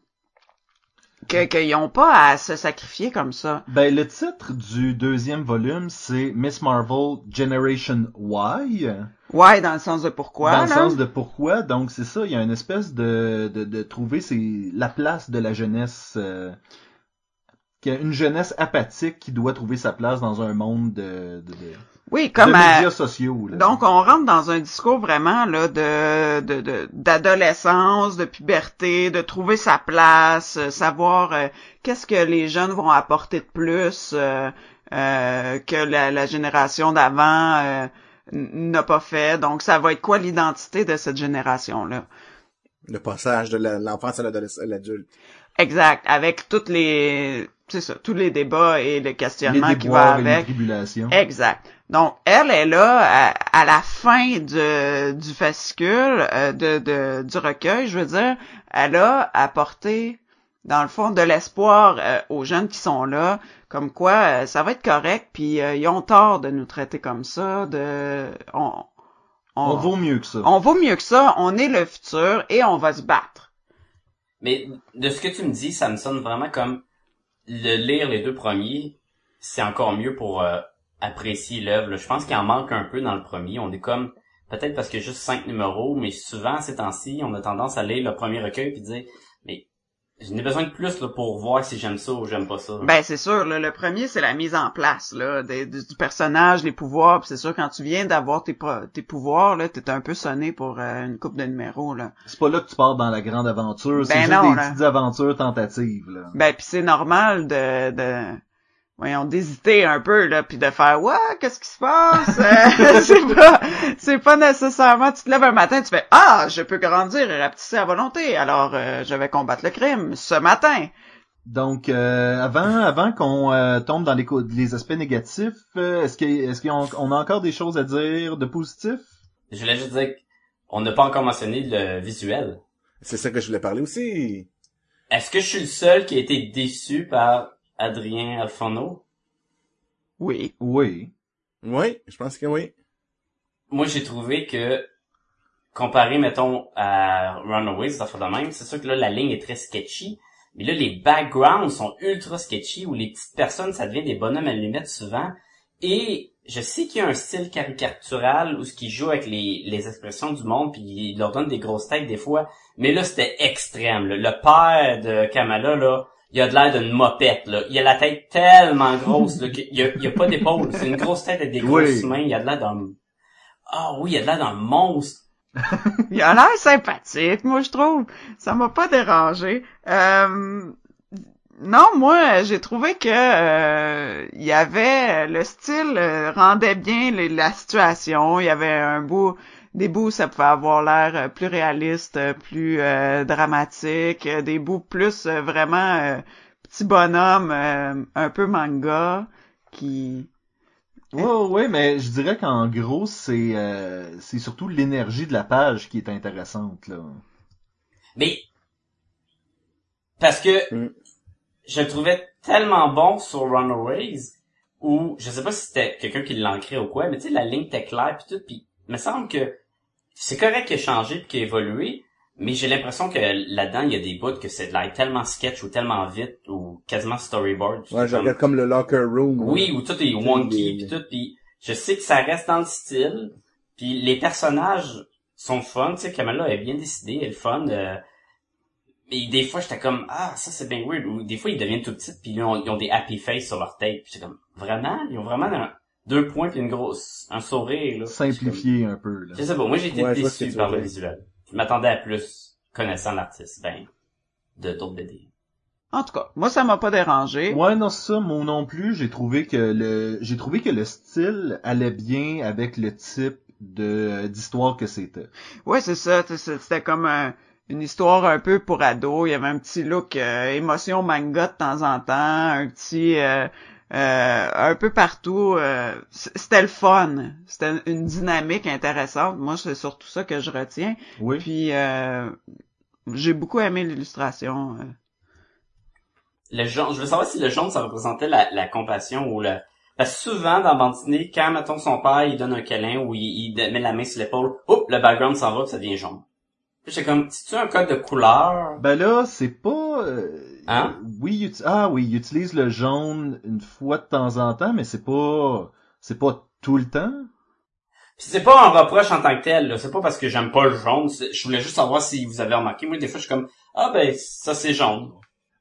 que qu'ils ont pas à se sacrifier comme ça. Ben le titre du deuxième volume c'est Miss Marvel Generation Y. Ouais, dans le sens de pourquoi dans le sens de pourquoi. Donc c'est ça, il y a une espèce de de, de trouver c'est la place de la jeunesse. Euh, qu'il y a une jeunesse apathique qui doit trouver sa place dans un monde de, de, de, Oui, comme de à- médias sociaux. là. Donc, on rentre dans un discours vraiment là de de- de- d'adolescence, de, puberté, de trouver sa place, euh, savoir euh, qu'est-ce que les jeunes vont apporter de plus euh, euh, que la, la génération d'avant euh, n'a pas fait. Donc, ça va être quoi l'identité de cette génération-là? Le passage de l'enfance à l'adolescence, à l'adulte. Exact, avec toutes les, c'est ça, tous les débats et les les questionnements qui et les avec. tribulations. Exact. Donc, elle est là à, à la fin de, du fascicule, euh, de, de, du recueil, je veux dire, elle a apporté, dans le fond, de l'espoir euh, aux jeunes qui sont là, comme quoi euh, ça va être correct, puis euh, ils ont tort de nous traiter comme ça, de... On, On vaut mieux que ça. on vaut mieux que ça, on est le futur et on va se battre. Mais de ce que tu me dis, ça me sonne vraiment comme le lire les deux premiers, c'est encore mieux pour euh, apprécier l'œuvre. Je pense qu'il en manque un peu dans le premier. On est comme peut-être parce qu'il y juste cinq numéros, mais souvent ces temps-ci, on a tendance à lire le premier recueil puis dire mais j'en ai besoin de plus là, pour voir si j'aime ça ou j'aime pas ça. Ben c'est sûr, là, le premier c'est la mise en place là des- du, du personnage, les pouvoirs. puis c'est sûr quand tu viens d'avoir tes, po- tes pouvoirs là, t'es un peu sonné pour euh, une coupe de numéros là. C'est pas là que tu pars dans la grande aventure, c'est Ben juste non, des là. petites aventures tentatives. Là. Ben puis c'est normal de de voyons d'hésiter un peu là puis de faire ouais qu'est-ce qui se passe? Euh, c'est pas c'est pas nécessairement tu te lèves un matin tu fais ah je peux grandir et rapetisser à volonté alors euh, je vais combattre le crime ce matin Donc, euh, avant, avant qu'on euh, tombe dans les, les aspects négatifs, euh, est-ce qu'il est-ce qu'on on a encore des choses à dire de positif? Je voulais juste dire qu'on n'a pas encore mentionné le visuel. C'est ça que je voulais parler aussi. Est-ce que je suis le seul qui a été déçu par Adrien Alfano? oui Oui. Oui, je pense que oui. moi j'ai trouvé que comparé mettons à Runaways ça fait de même c'est sûr que là la ligne est très sketchy mais là les backgrounds sont ultra sketchy où les petites personnes ça devient des bonhommes à lunettes souvent et je sais qu'il y a un style caricatural où ce qui joue avec les, les expressions du monde puis il leur donne des grosses têtes des fois mais là c'était extrême là. le père de Kamala là il a de l'air d'une mopette là il a la tête tellement grosse là qu'il y a, il y a pas d'épaule c'est une grosse tête avec des grosses Oui. mains il a de l'air d'un ah oui, il a de l'air d'un monstre. Il a l'air sympathique, moi je trouve. Ça m'a pas dérangé. Euh, non, moi j'ai trouvé que euh, il y avait le style euh, rendait bien les- la situation. Il y avait un bout, des bouts ça pouvait avoir l'air euh, plus réaliste, euh, plus euh, dramatique, euh, des bouts plus euh, vraiment euh, petit bonhomme, euh, un peu manga qui Ouais, ouais, mais je dirais qu'en gros, c'est euh, c'est surtout l'énergie de la page qui est intéressante, là. Mais parce que Mm. je le trouvais tellement bon sur Runaways où, je sais pas si c'était quelqu'un qui l'ancrait ou quoi, mais tu sais, la ligne était claire pis tout, pis il me semble que c'est correct qu'il ait changé qu'il ait évolué, mais j'ai l'impression que là-dedans, il y a des bouts que c'est de l'air tellement sketch ou tellement vite ou quasiment storyboard. Ouais, je Comme- regarde comme le locker room. Oui, où tout est wonky pis tout, pis je sais que ça reste dans le style, puis les personnages sont fun, tu sais, Kamala est bien décidée, elle est fun, euh, et des fois j'étais comme ah ça c'est bien weird ou des fois ils deviennent tout petits puis ils ont, ils ont des happy face sur leur tête puis j'étais comme vraiment? Ils ont vraiment un- deux points puis une grosse un sourire là Simplifié un peu, là. je sais pas moi j'ai été Ouais, déçu par le visuel je m'attendais à plus connaissant l'artiste ben de d'autres BD En tout cas, moi, ça m'a pas dérangé. Ouais, non, ça, moi non plus, j'ai trouvé que le, j'ai trouvé que le style allait bien avec le type de, d'histoire que c'était. Ouais, c'est ça. C'était comme un- une histoire un peu pour ados. Il y avait un petit look euh, émotion manga de temps en temps, un petit euh, euh, un peu partout. euh, c'était le fun. C'était une dynamique intéressante. Moi, c'est surtout ça que je retiens. Oui. Puis euh, j'ai beaucoup aimé l'illustration. euh. le jaune je veux savoir si le jaune ça représentait la, la compassion ou le parce que souvent dans bande dessinée quand mettons son père il donne un câlin ou il, il met la main sur l'épaule hop le background s'en va puis ça devient jaune j'étais comme c'est tu un code de couleur? Ben là, c'est pas... euh, Hein? Oui, ah oui, il utilise le jaune une fois de temps en temps, mais c'est pas... C'est pas tout le temps. Puis c'est pas un reproche en tant que tel, là. C'est pas parce que j'aime pas le jaune. Je voulais juste savoir si vous avez remarqué. Moi, des fois, je suis comme, ah ben, ça c'est jaune.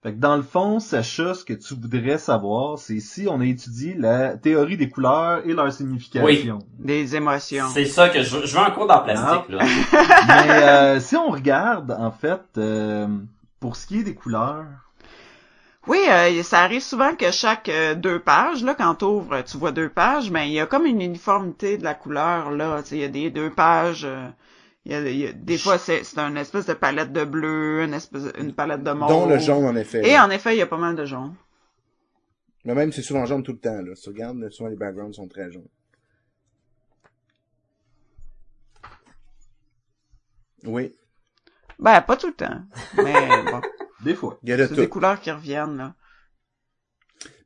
Fait que dans le fond, Sacha, ce que tu voudrais savoir, c'est si on a étudié la théorie des couleurs et leur signification. Des émotions. C'est ça que je veux. Je veux un cours dans plastique, là. Mais euh, si on regarde, en fait, euh, pour ce qui est des couleurs, Oui, euh, ça arrive souvent que chaque euh, deux pages, là, quand t'ouvres, tu vois deux pages, mais il y a comme une uniformité de la couleur, là. Il y a des deux pages. Il y a, il y a- des fois, c'est c'est une espèce de palette de bleu, une espèce, une palette de mauve. Dont le jaune, en effet. Et là. en effet, il y a pas mal de jaune. Mais même, c'est souvent jaune tout le temps, là. Si tu regardes, souvent les backgrounds sont très jaunes. Oui. Ben, pas tout le temps. Mais bon, des fois. Il y a de c'est des couleurs qui reviennent, là.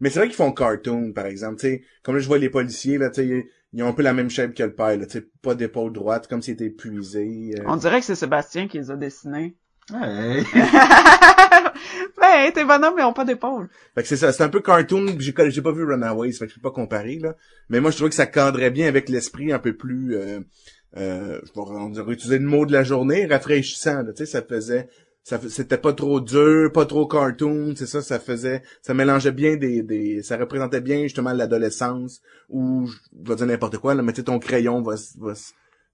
Mais c'est vrai qu'ils font cartoon, par exemple. Tu sais, comme là, je vois les policiers, là, tu sais, ils ont un peu la même shape que le père, là. Tu sais, pas d'épaule droite, comme s'ils étaient épuisés. euh. On dirait que c'est Sébastien qui les a dessinés. Hey. ben, tes bonhommes, ils ont pas d'épaule. Fait que c'est ça, c'est un peu cartoon, j'ai j'ai pas vu Runaways, fait que je peux pas comparer, là. Mais moi, je trouvais que ça cadrait bien avec l'esprit un peu plus, euh, euh, je vais on dirait utiliser le mot de la journée, rafraîchissant, là, tu sais, ça faisait, ça, c'était pas trop dur, pas trop cartoon, c'est ça, ça faisait, ça mélangeait bien des, des, ça représentait bien justement l'adolescence, où, je vais dire n'importe quoi, là, mais tu ton crayon va, va,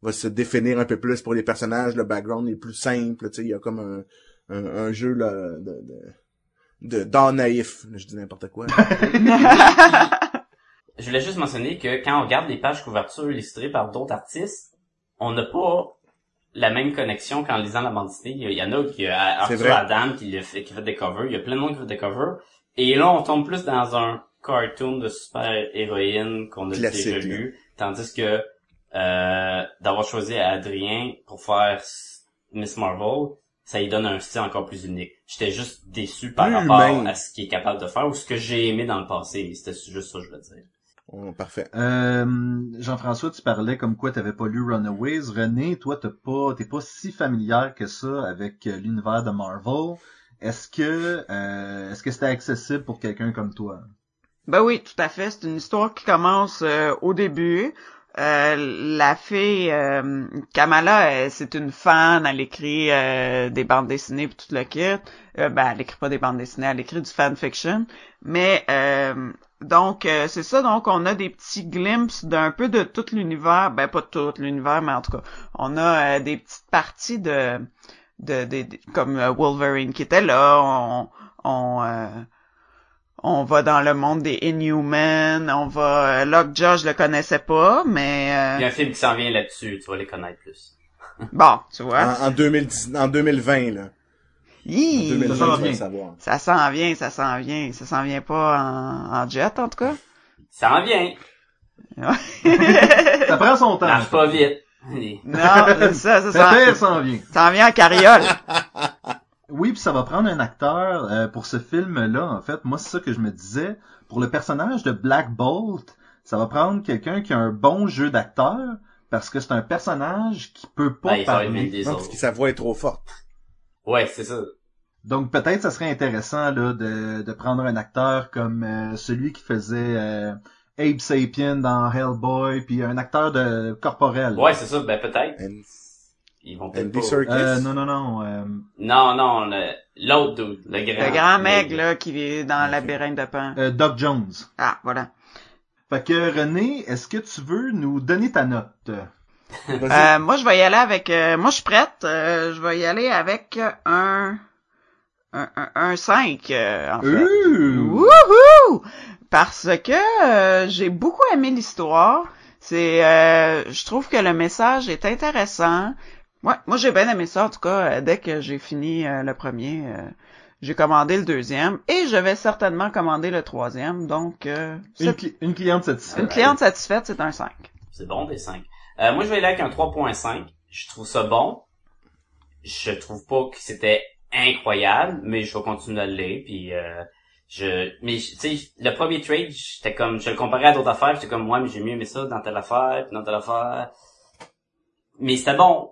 va se définir un peu plus pour les personnages, le background est plus simple, tu sais, il y a comme un, un, jeu, là, de, de, de, d'art naïf, je dis n'importe quoi. Je voulais juste mentionner que quand on regarde les pages couvertures illustrées par d'autres artistes, on n'a pas la même connexion qu'en lisant la bande dessinée. Il y, en a qui, C'est Arthur. Adam qui, le fait, qui fait des covers. Il y a plein de monde qui fait des covers. Et là, on tombe plus dans un cartoon de super-héroïne qu'on a Classique, déjà lu. Tandis que euh, d'avoir choisi Adrien pour faire Miss Marvel, ça lui donne un style encore plus unique. J'étais juste déçu par rapport à ce qu'il est capable de faire ou ce que j'ai aimé dans le passé. C'était juste ça je veux dire. Oh, parfait. Euh, Jean-François, tu parlais comme quoi t'avais pas lu Runaways. René, toi, t'as pas, t'es pas si familière que ça avec euh, l'univers de Marvel. Est-ce que, euh, est-ce que c'était accessible pour quelqu'un comme toi? Ben oui, tout à fait. C'est une histoire qui commence euh, au début. Euh, la fille euh, Kamala, elle, c'est une fan, elle écrit euh, des bandes dessinées et tout le kit. Euh, ben, elle écrit pas des bandes dessinées, elle écrit du fanfiction. Mais euh, donc euh, c'est ça, donc on a des petits glimpses d'un peu de tout l'univers, ben pas tout l'univers, mais en tout cas, on a euh, des petites parties de de, de- de- comme euh, Wolverine qui était là, on on euh, on va dans le monde des Inhumans, on va... euh, Lockjaw, je le connaissais pas, mais... Il y a un film qui s'en vient là-dessus, tu vas les connaître plus. bon, tu vois. En, en, 2010, en 2020, là. En Hi! 2020, ça s'en vient. savoir. Ça s'en vient, ça s'en vient. Ça s'en vient pas en, en jet, en tout cas. Ça en vient. Ça prend son temps. Marche pas vite. Non, c'est ça, ça Ça s'en, s'en vient. ça s'en vient en carriole. Oui, puis ça va prendre un acteur euh, pour ce film-là. En fait, moi, c'est ça que je me disais. Pour le personnage de Black Bolt, ça va prendre quelqu'un qui a un bon jeu d'acteur parce que c'est un personnage qui peut pas y parler. des Non, autres. parce que sa voix est trop forte. Ouais, c'est ça. Donc peut-être ça serait intéressant là de, de prendre un acteur comme euh, celui qui faisait euh, Abe Sapien dans Hellboy, puis un acteur de corporel. Ouais, c'est ça, ben peut-être. And- Ils vont peut-être pas. Euh, non non non. euh, Non, non, le- l'autre dude, le grand. Le grand mec, là, qui est dans la labyrinthe de pan. euh, Doc Jones. Ah, voilà. Fait que René, est-ce que tu veux nous donner ta note? Euh, moi, je vais y aller avec... euh, moi, je suis prête. Euh, je vais y aller avec un... Un, un, un 5, euh, en fait. Ouh! Wouhou! Parce que euh, j'ai beaucoup aimé l'histoire. C'est, euh, je trouve que le message est intéressant. Ouais, moi j'ai bien aimé ça en tout cas. euh, dès que j'ai fini euh, le premier, euh, j'ai commandé le deuxième et je vais certainement commander le troisième. Donc, euh, Une, cli- une cliente satisfaite. une cliente satisfaite, c'est un 5. C'est bon des 5. Euh, moi, je vais aller avec un 3.5. Je trouve ça bon. Je trouve pas que c'était incroyable, mais je vais continuer à le lire. Puis, euh, je, mais tu sais, le premier trade, j'étais comme, je le comparais à d'autres affaires. J'étais comme, moi, mais j'ai mieux aimé ça dans telle affaire, puis dans telle affaire. Mais c'était bon.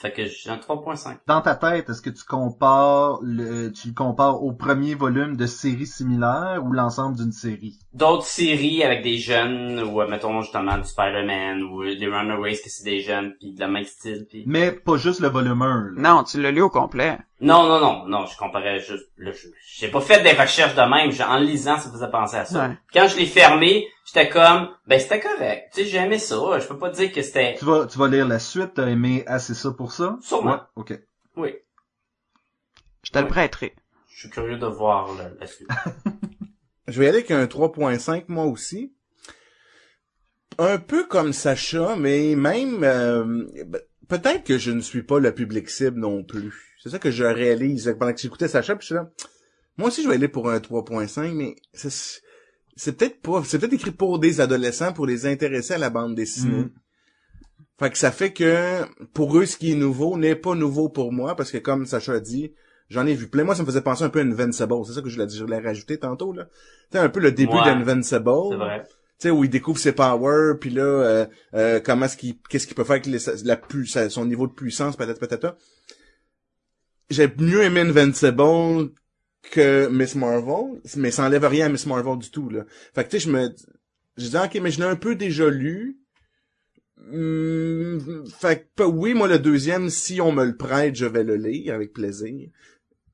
Fait que j'ai un 3.5. Dans ta tête, est-ce que tu compares le, tu le compares au premier volume de série similaire ou l'ensemble d'une série? D'autres séries avec des jeunes, ou euh, mettons justement du Spider-Man, ou des Runaways que c'est des jeunes, puis de la même style, puis... Mais pas juste le volume 1. là. Non, tu l'as lu au complet. Non, non, non, non, je comparais juste, là, je- j'ai pas fait des recherches de même, en le lisant, ça me faisait penser à ça. Ouais. Quand je l'ai fermé, j'étais comme, ben c'était correct, tu sais, j'ai aimé ça, je peux pas dire que c'était, Tu vas, tu vas lire la suite, t'as aimé assez ça pour ça? Sûrement. Ouais, ok. oui, Je te le prêterai. je suis curieux de voir la, la suite. Je vais y aller avec un 3.5 moi aussi. Un peu comme Sacha, mais même euh, ben, peut-être que je ne suis pas le public cible non plus. C'est ça que je réalise pendant que j'écoutais Sacha, puis je suis là. Moi aussi je vais aller pour un 3.5, mais c'est c'est peut-être pas. C'est peut-être écrit pour des adolescents pour les intéresser à la bande dessinée. Mm. Fait que ça fait que pour eux ce qui est nouveau n'est pas nouveau pour moi parce que comme Sacha a dit, j'en ai vu plein. Moi ça me faisait penser un peu à Invincible. C'est ça que je l'ai je l'ai rajouté tantôt là. C'est un peu le début Ouais. d'Invincible C'est vrai. tu sais où il découvre ses powers puis là euh, euh, comment est-ce qu'il qu'est-ce qu'il peut faire avec les- la pu- son niveau de puissance peut-être peut-être j'ai mieux aimé Invincible que Miss Marvel mais ça enlève rien à Miss Marvel du tout là. Fait que tu sais je me je dis ok mais je l'ai un peu déjà lu. Hum, fait que oui moi le deuxième si on me le prête je vais le lire avec plaisir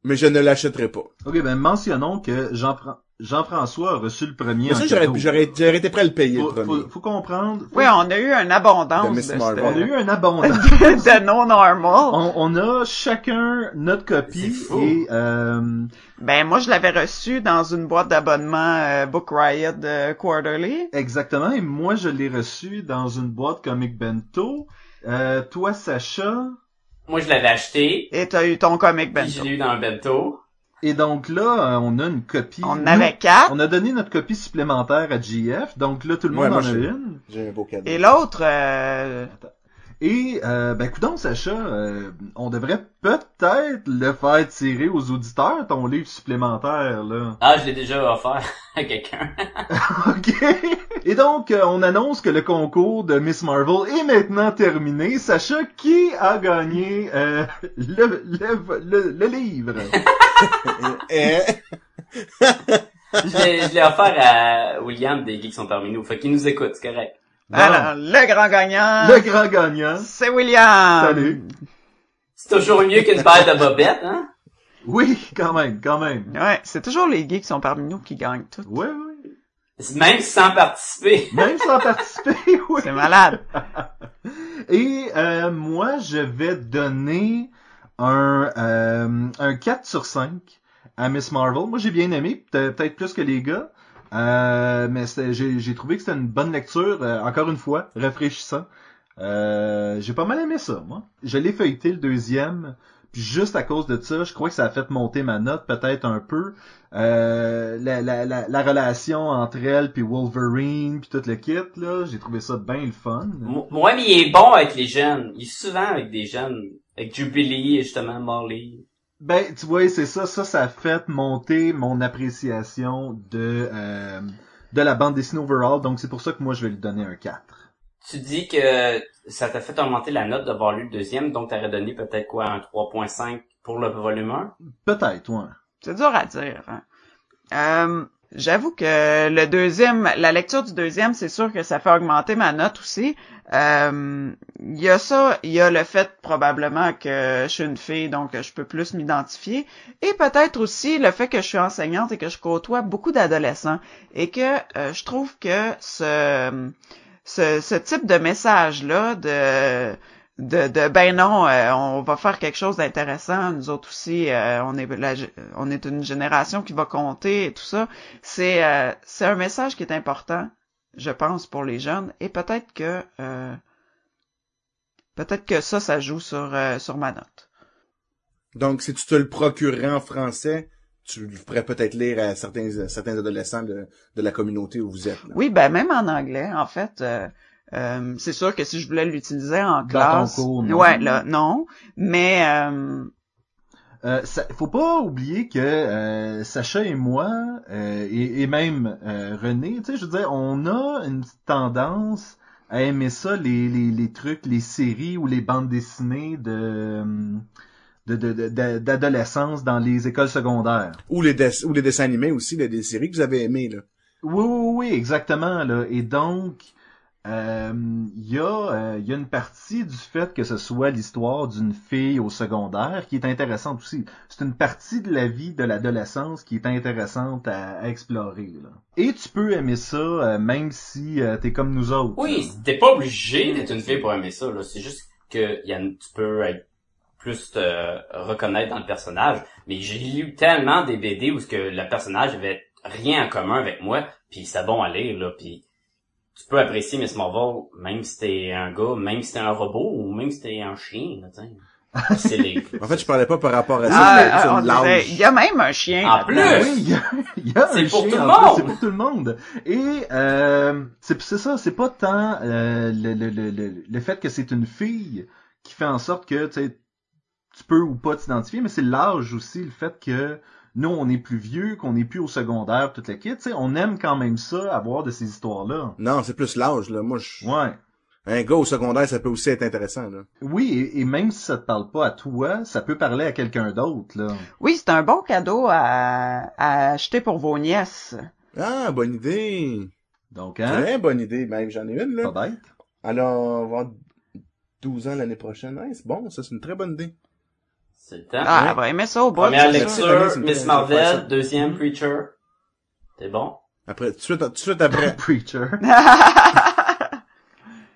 mais je ne l'achèterai pas. Ok, ben mentionnons que Jean-Fran- Jean-François a reçu le premier mais ça j'aurais cadeau. j'aurais j'aurais été prêt à le payer Faut, le premier faut, faut comprendre. faut- Oui, on a eu une abondance De Miss Marvel. On a eu un abondance. de non normal. on, on a chacun notre copie C'est fou. et euh, Ben moi je l'avais reçu dans une boîte d'abonnement euh, Book Riot euh, Quarterly. exactement. Et moi, je l'ai reçu dans une boîte comic bento. Euh, toi, Sacha? Moi, je l'avais acheté, Et t'as eu ton comic puis je bento. l'ai eu dans un bento. Et donc là, euh, on a une copie. On en Nous, avait quatre. On a donné notre copie supplémentaire à JF. Donc là, tout le monde en a une. j'ai un beau cadeau Et l'autre, euh, Et euh, ben coudonc, Sacha, euh, on devrait peut-être le faire tirer aux auditeurs ton livre supplémentaire là. Ah, je l'ai déjà offert à quelqu'un. ok. Et donc euh, on annonce que le concours de Miss Marvel est maintenant terminé. Sacha, qui a gagné euh, le, le, le, le livre? Eh, je l'ai je l'ai offert à William des Geeks sont parmi nous. Fait qu'il nous écoute, c'est correct. Bon, alors, le grand gagnant, le grand gagnant. c'est William. Salut. C'est toujours mieux qu'une paire de bobettes, hein? Oui, quand même, quand même. Ouais, c'est toujours les geeks qui sont parmi nous qui gagnent tout. Ouais, ouais. Même sans participer. Même sans participer, oui. C'est malade. Et euh, moi, je vais donner un, euh, un 4 sur 5 à Miss Marvel. Moi, j'ai bien aimé, peut- peut-être plus que les gars. Euh, mais j'ai trouvé que c'était une bonne lecture, euh, encore une fois, rafraîchissant. Euh, j'ai pas mal aimé ça, moi. Je l'ai le deuxième, puis juste à cause de ça, je crois que ça a fait monter ma note peut-être un peu. Euh, la, la, la, la relation entre elle puis Wolverine puis tout le kit là, j'ai trouvé ça bien le fun. Mo- Moi, mais il est bon avec les jeunes. Il est souvent avec des jeunes. Avec Jubilee justement Molly. Ben, tu vois, c'est ça, ça, ça a fait monter mon appréciation de, euh, de la bande dessinée overall, donc c'est pour ça que moi je vais lui donner un 4. Tu dis que ça t'a fait augmenter la note d'avoir lu le deuxième, donc t'aurais donné peut-être quoi, un 3.5 pour le volume 1? Peut-être, ouais. C'est dur à dire. hein. Euh, J'avoue que le deuxième, la lecture du deuxième, c'est sûr que ça fait augmenter ma note aussi. Euh, Il y a ça, il y a le fait probablement que je suis une fille, donc je peux plus m'identifier. Et peut-être aussi le fait que je suis enseignante et que je côtoie beaucoup d'adolescents. Et que euh, je trouve que ce, ce, ce type de message-là, de de, de ben non, euh, on va faire quelque chose d'intéressant. Nous autres aussi, euh, on est la, on est une génération qui va compter et tout ça. C'est euh, c'est un message qui est important, je pense, pour les jeunes. Et peut-être que euh, peut-être que ça, ça joue sur euh, sur ma note. Donc, si tu te le procurerais en français, tu le ferais peut-être lire à certains, certains adolescents de, de la communauté où vous êtes. là. Oui, ben même en anglais, en fait. Euh, c'est sûr que si je voulais l'utiliser en Dans classe, ton cours, non. ouais, là, non. Mais euh, Euh, ça, faut pas oublier que euh, Sacha et moi, euh, et, et même euh, René, tu sais, je veux dire, on a une petite tendance à aimer ça, les, les, les trucs, les séries ou les bandes dessinées de de- de- de- de- d'adolescence dans les écoles secondaires. Ou les, dess- ou les dessins animés aussi, là, des séries que vous avez aimées. Là. Oui, oui, oui, exactement. Là. Et donc, euh, il y, a, euh, y a une partie du fait que ce soit l'histoire d'une fille au secondaire qui est intéressante aussi. C'est une partie de la vie de l'adolescence qui est intéressante à, explorer. Là. Et tu peux aimer ça euh, même si euh, t'es comme nous autres. Oui, t'es pas obligé d'être une fille pour aimer ça. C'est juste que y a, tu peux être plus te reconnaître dans le personnage. Mais j'ai lu tellement des BD où le personnage avait rien en commun avec moi, puis c'était bon lire, là, puis tu peux apprécier Miss Marvel, même si t'es un gars, même si t'es un robot, ou même si t'es un chien, là, t'sais. C'est les... En fait, je parlais pas par rapport à ça, ah, mais ah, il y a même un chien. En plus! Oui, il y a, il y a C'est un pour chien, tout le en plus, monde! C'est pour tout le monde. Et euh, c'est c'est ça, c'est pas tant euh, le, le, le, le, le fait que c'est une fille qui fait en sorte que tu sais, tu peux ou pas t'identifier, mais c'est l'âge aussi, le fait que nous, on est plus vieux, qu'on est plus au secondaire, toute la kit. Tu sais, on aime quand même ça, avoir de ces histoires-là. Non, c'est plus l'âge. là. Moi, je... Ouais. un gars au secondaire, ça peut aussi être intéressant. Là. Oui, et, et même si ça te parle pas à toi, ça peut parler à quelqu'un d'autre, là. Oui, c'est un bon cadeau à, à acheter pour vos nièces. Ah, bonne idée. Donc, hein, Très bonne idée, même. J'en ai une, là. pas bête. Alors, on va avoir 12 ans l'année prochaine. Ouais, c'est bon, ça, c'est une très bonne idée. C'est le temps. Ah, elle va aimer ça au bout. Première lecture. Miss Marvel, deuxième Preacher. C'est bon? Après, tout de suite, tout de suite après. Preacher.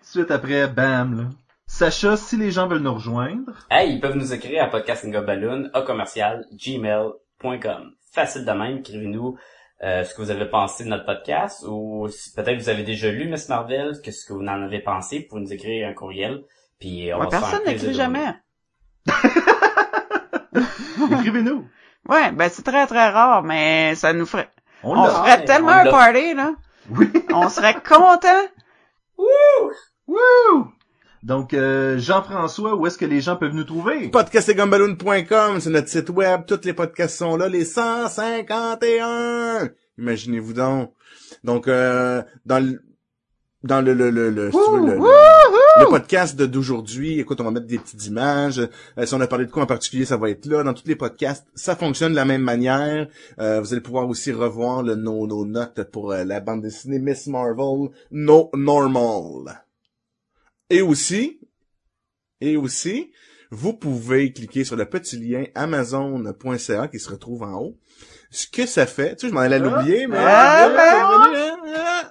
Suite après, bam, là. Sacha, si les gens veulent nous rejoindre, Hey, ils peuvent nous écrire à podcastingballoon à commercial gmail.com. Facile de même, écrivez-nous euh, ce que vous avez pensé de notre podcast ou si peut-être vous avez déjà lu Miss Marvel, que ce que vous en avez pensé, pour nous écrire un courriel. Puis on Ouais, va personne n'écrit de jamais. écrivez-nous. Ouais, ben c'est très très rare, mais ça nous ferait. On ferait tellement on un party, là. Oui. On serait content. Wouh! Donc, euh, Jean-François, où est-ce que les gens peuvent nous trouver? Podcastegumballoon.com, c'est notre site web. Tous les podcasts sont là, les 151. Imaginez-vous donc. Donc, euh, dans le, dans le, le, le, le, si tu veux, le- le- le podcast de- d'aujourd'hui, écoute, on va mettre des petites images. Euh, si on a parlé de quoi en particulier, ça va être là. Dans tous les podcasts, ça fonctionne de la même manière. Euh, vous allez pouvoir aussi revoir le, nos, nos notes pour euh, la bande dessinée Miss Marvel, No Normal. Et aussi, et aussi, vous pouvez cliquer sur le petit lien amazon.ca qui se retrouve en haut. Ce que ça fait, tu sais, je m'en allais l'oublier, mais... Ah,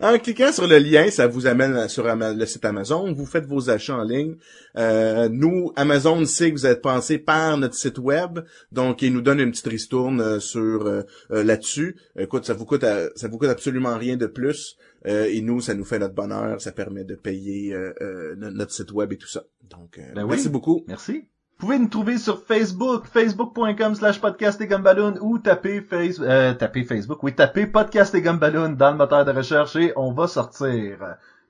En cliquant sur le lien, ça vous amène sur le site Amazon. Vous faites vos achats en ligne. Euh, nous, Amazon sait que vous êtes passé par notre site web, donc il nous donne une petite ristourne euh, sur euh, là-dessus. Écoute, ça vous coûte, ça vous coûte absolument rien de plus. Euh, et nous, ça nous fait notre bonheur. Ça permet de payer no- notre site web et tout ça. Donc, euh, Ben oui. merci beaucoup. Merci. Vous pouvez nous trouver sur Facebook, facebook.com slash podcast et gumballoon ou taper, face, euh, taper Facebook, oui, taper podcast et gumballoon dans le moteur de recherche et on va sortir.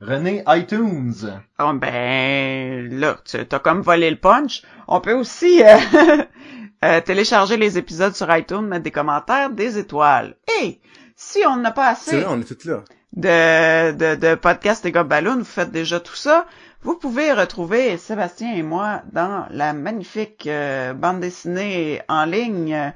René, iTunes. Oh ben là, tu as comme volé le punch. On peut aussi euh, euh, télécharger les épisodes sur iTunes, mettre des commentaires, des étoiles. Et si on n'a pas C'est assez là, on est tous là. de, de, de podcasts et Ballon, vous faites déjà tout ça, vous pouvez retrouver Sébastien et moi dans la magnifique euh, bande dessinée en ligne euh,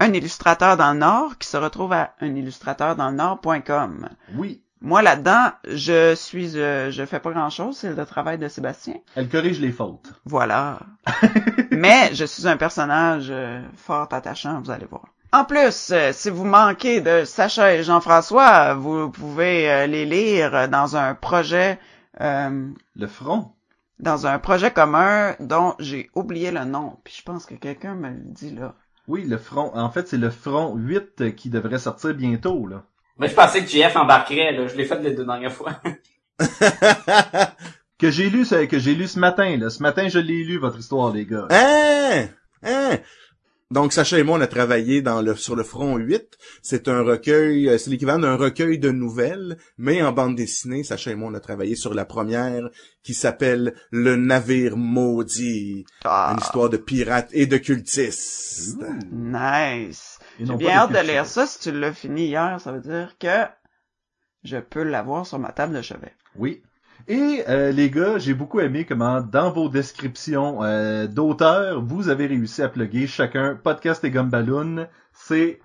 Un illustrateur dans le Nord qui se retrouve à unillustrateurdanslenord.com. Oui, Moi là-dedans, je suis euh, je fais pas grand-chose, c'est le travail de Sébastien. elle corrige les fautes. Voilà. Mais je suis un personnage fort attachant, vous allez voir. En plus, si vous manquez de Sacha et Jean-François, vous pouvez les lire dans un projet euh, Le front? dans un projet commun dont j'ai oublié le nom. Puis je pense que quelqu'un me le dit là. Oui, le front. En fait, c'est le front 8 qui devrait sortir bientôt, là. Mais je pensais que JF embarquerait, là. Je l'ai fait les deux dernières fois. Que j'ai lu, que j'ai lu ce matin, là. Ce matin, je l'ai lu, votre histoire, les gars. Hein? Hein? Donc, Sacha et moi, on a travaillé dans le, sur le front 8. C'est un recueil, euh, c'est l'équivalent d'un recueil de nouvelles, mais en bande dessinée. Sacha et moi, on a travaillé sur la première qui s'appelle Le navire maudit. Ah, Une histoire de pirates et de cultistes. nice. J'ai bien hâte de lire ça. Si tu l'as fini hier, ça veut dire que je peux l'avoir sur ma table de chevet. Oui. Et euh, les gars, j'ai beaucoup aimé comment dans vos descriptions euh, d'auteurs, vous avez réussi à plugger chacun podcast et gumballoon. C'est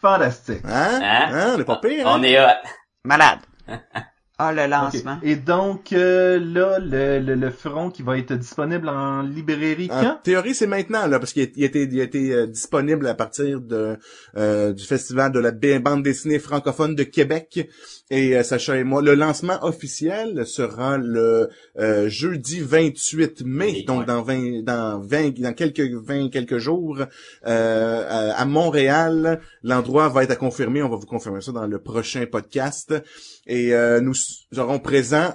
fantastique. Hein? Hein? Hein? On est pas pire, hein? On est hot. Malade. Ah, le lancement. Et donc euh, là, le, le, le front qui va être disponible en librairie En quand? théorie, c'est maintenant, là, parce qu'il a, été, il a été euh, disponible à partir de euh, du Festival de la bande dessinée francophone de Québec. Et euh, Sacha et moi, le lancement officiel sera le euh, jeudi 28 mai, Oui, donc ouais. dans 20, dans 20, dans quelques 20 quelques jours, euh, à à Montréal. L'endroit va être à confirmer. On va vous confirmer ça dans le prochain podcast. Et euh, nous serons présents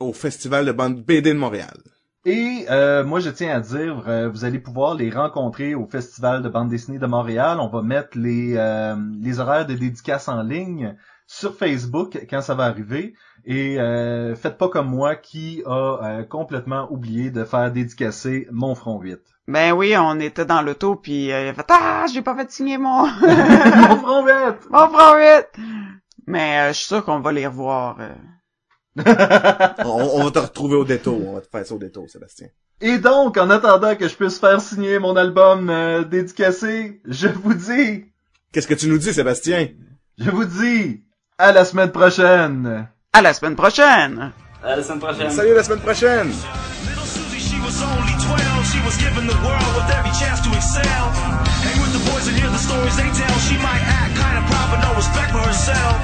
au Festival de bande BD de Montréal. Et euh, moi, je tiens à dire, euh, vous allez pouvoir les rencontrer au Festival de bande dessinée de Montréal. On va mettre les, euh, les horaires de dédicaces en ligne sur Facebook quand ça va arriver. Et euh, faites pas comme moi qui a euh, complètement oublié de faire dédicacer mon front 8. Ben oui, on était dans l'auto puis euh, il a fait ah, j'ai pas fait signer mon mon front 8! mon front 8. Mais euh, je suis sûr qu'on va les revoir. euh. on, on va te retrouver au détour. On va te faire ça au détour, Sébastien. Et donc, en attendant que je puisse faire signer mon album euh, dédicacé, je vous dis, Qu'est-ce que tu nous dis, Sébastien? je vous dis, à la semaine prochaine! À la semaine prochaine. À la semaine prochaine. Salut la semaine prochaine! Was given the world with every chance to excel. Hang with the boys and hear the stories they tell. She might act kind of proud, but no respect for herself.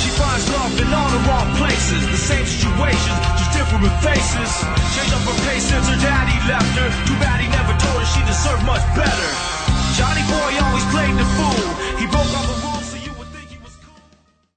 She finds love in all the wrong places. The same situations, just different faces. Change up her pace since her daddy left her. Too bad he never told her she deserved much better. Johnny boy always played the fool. He broke all the rules.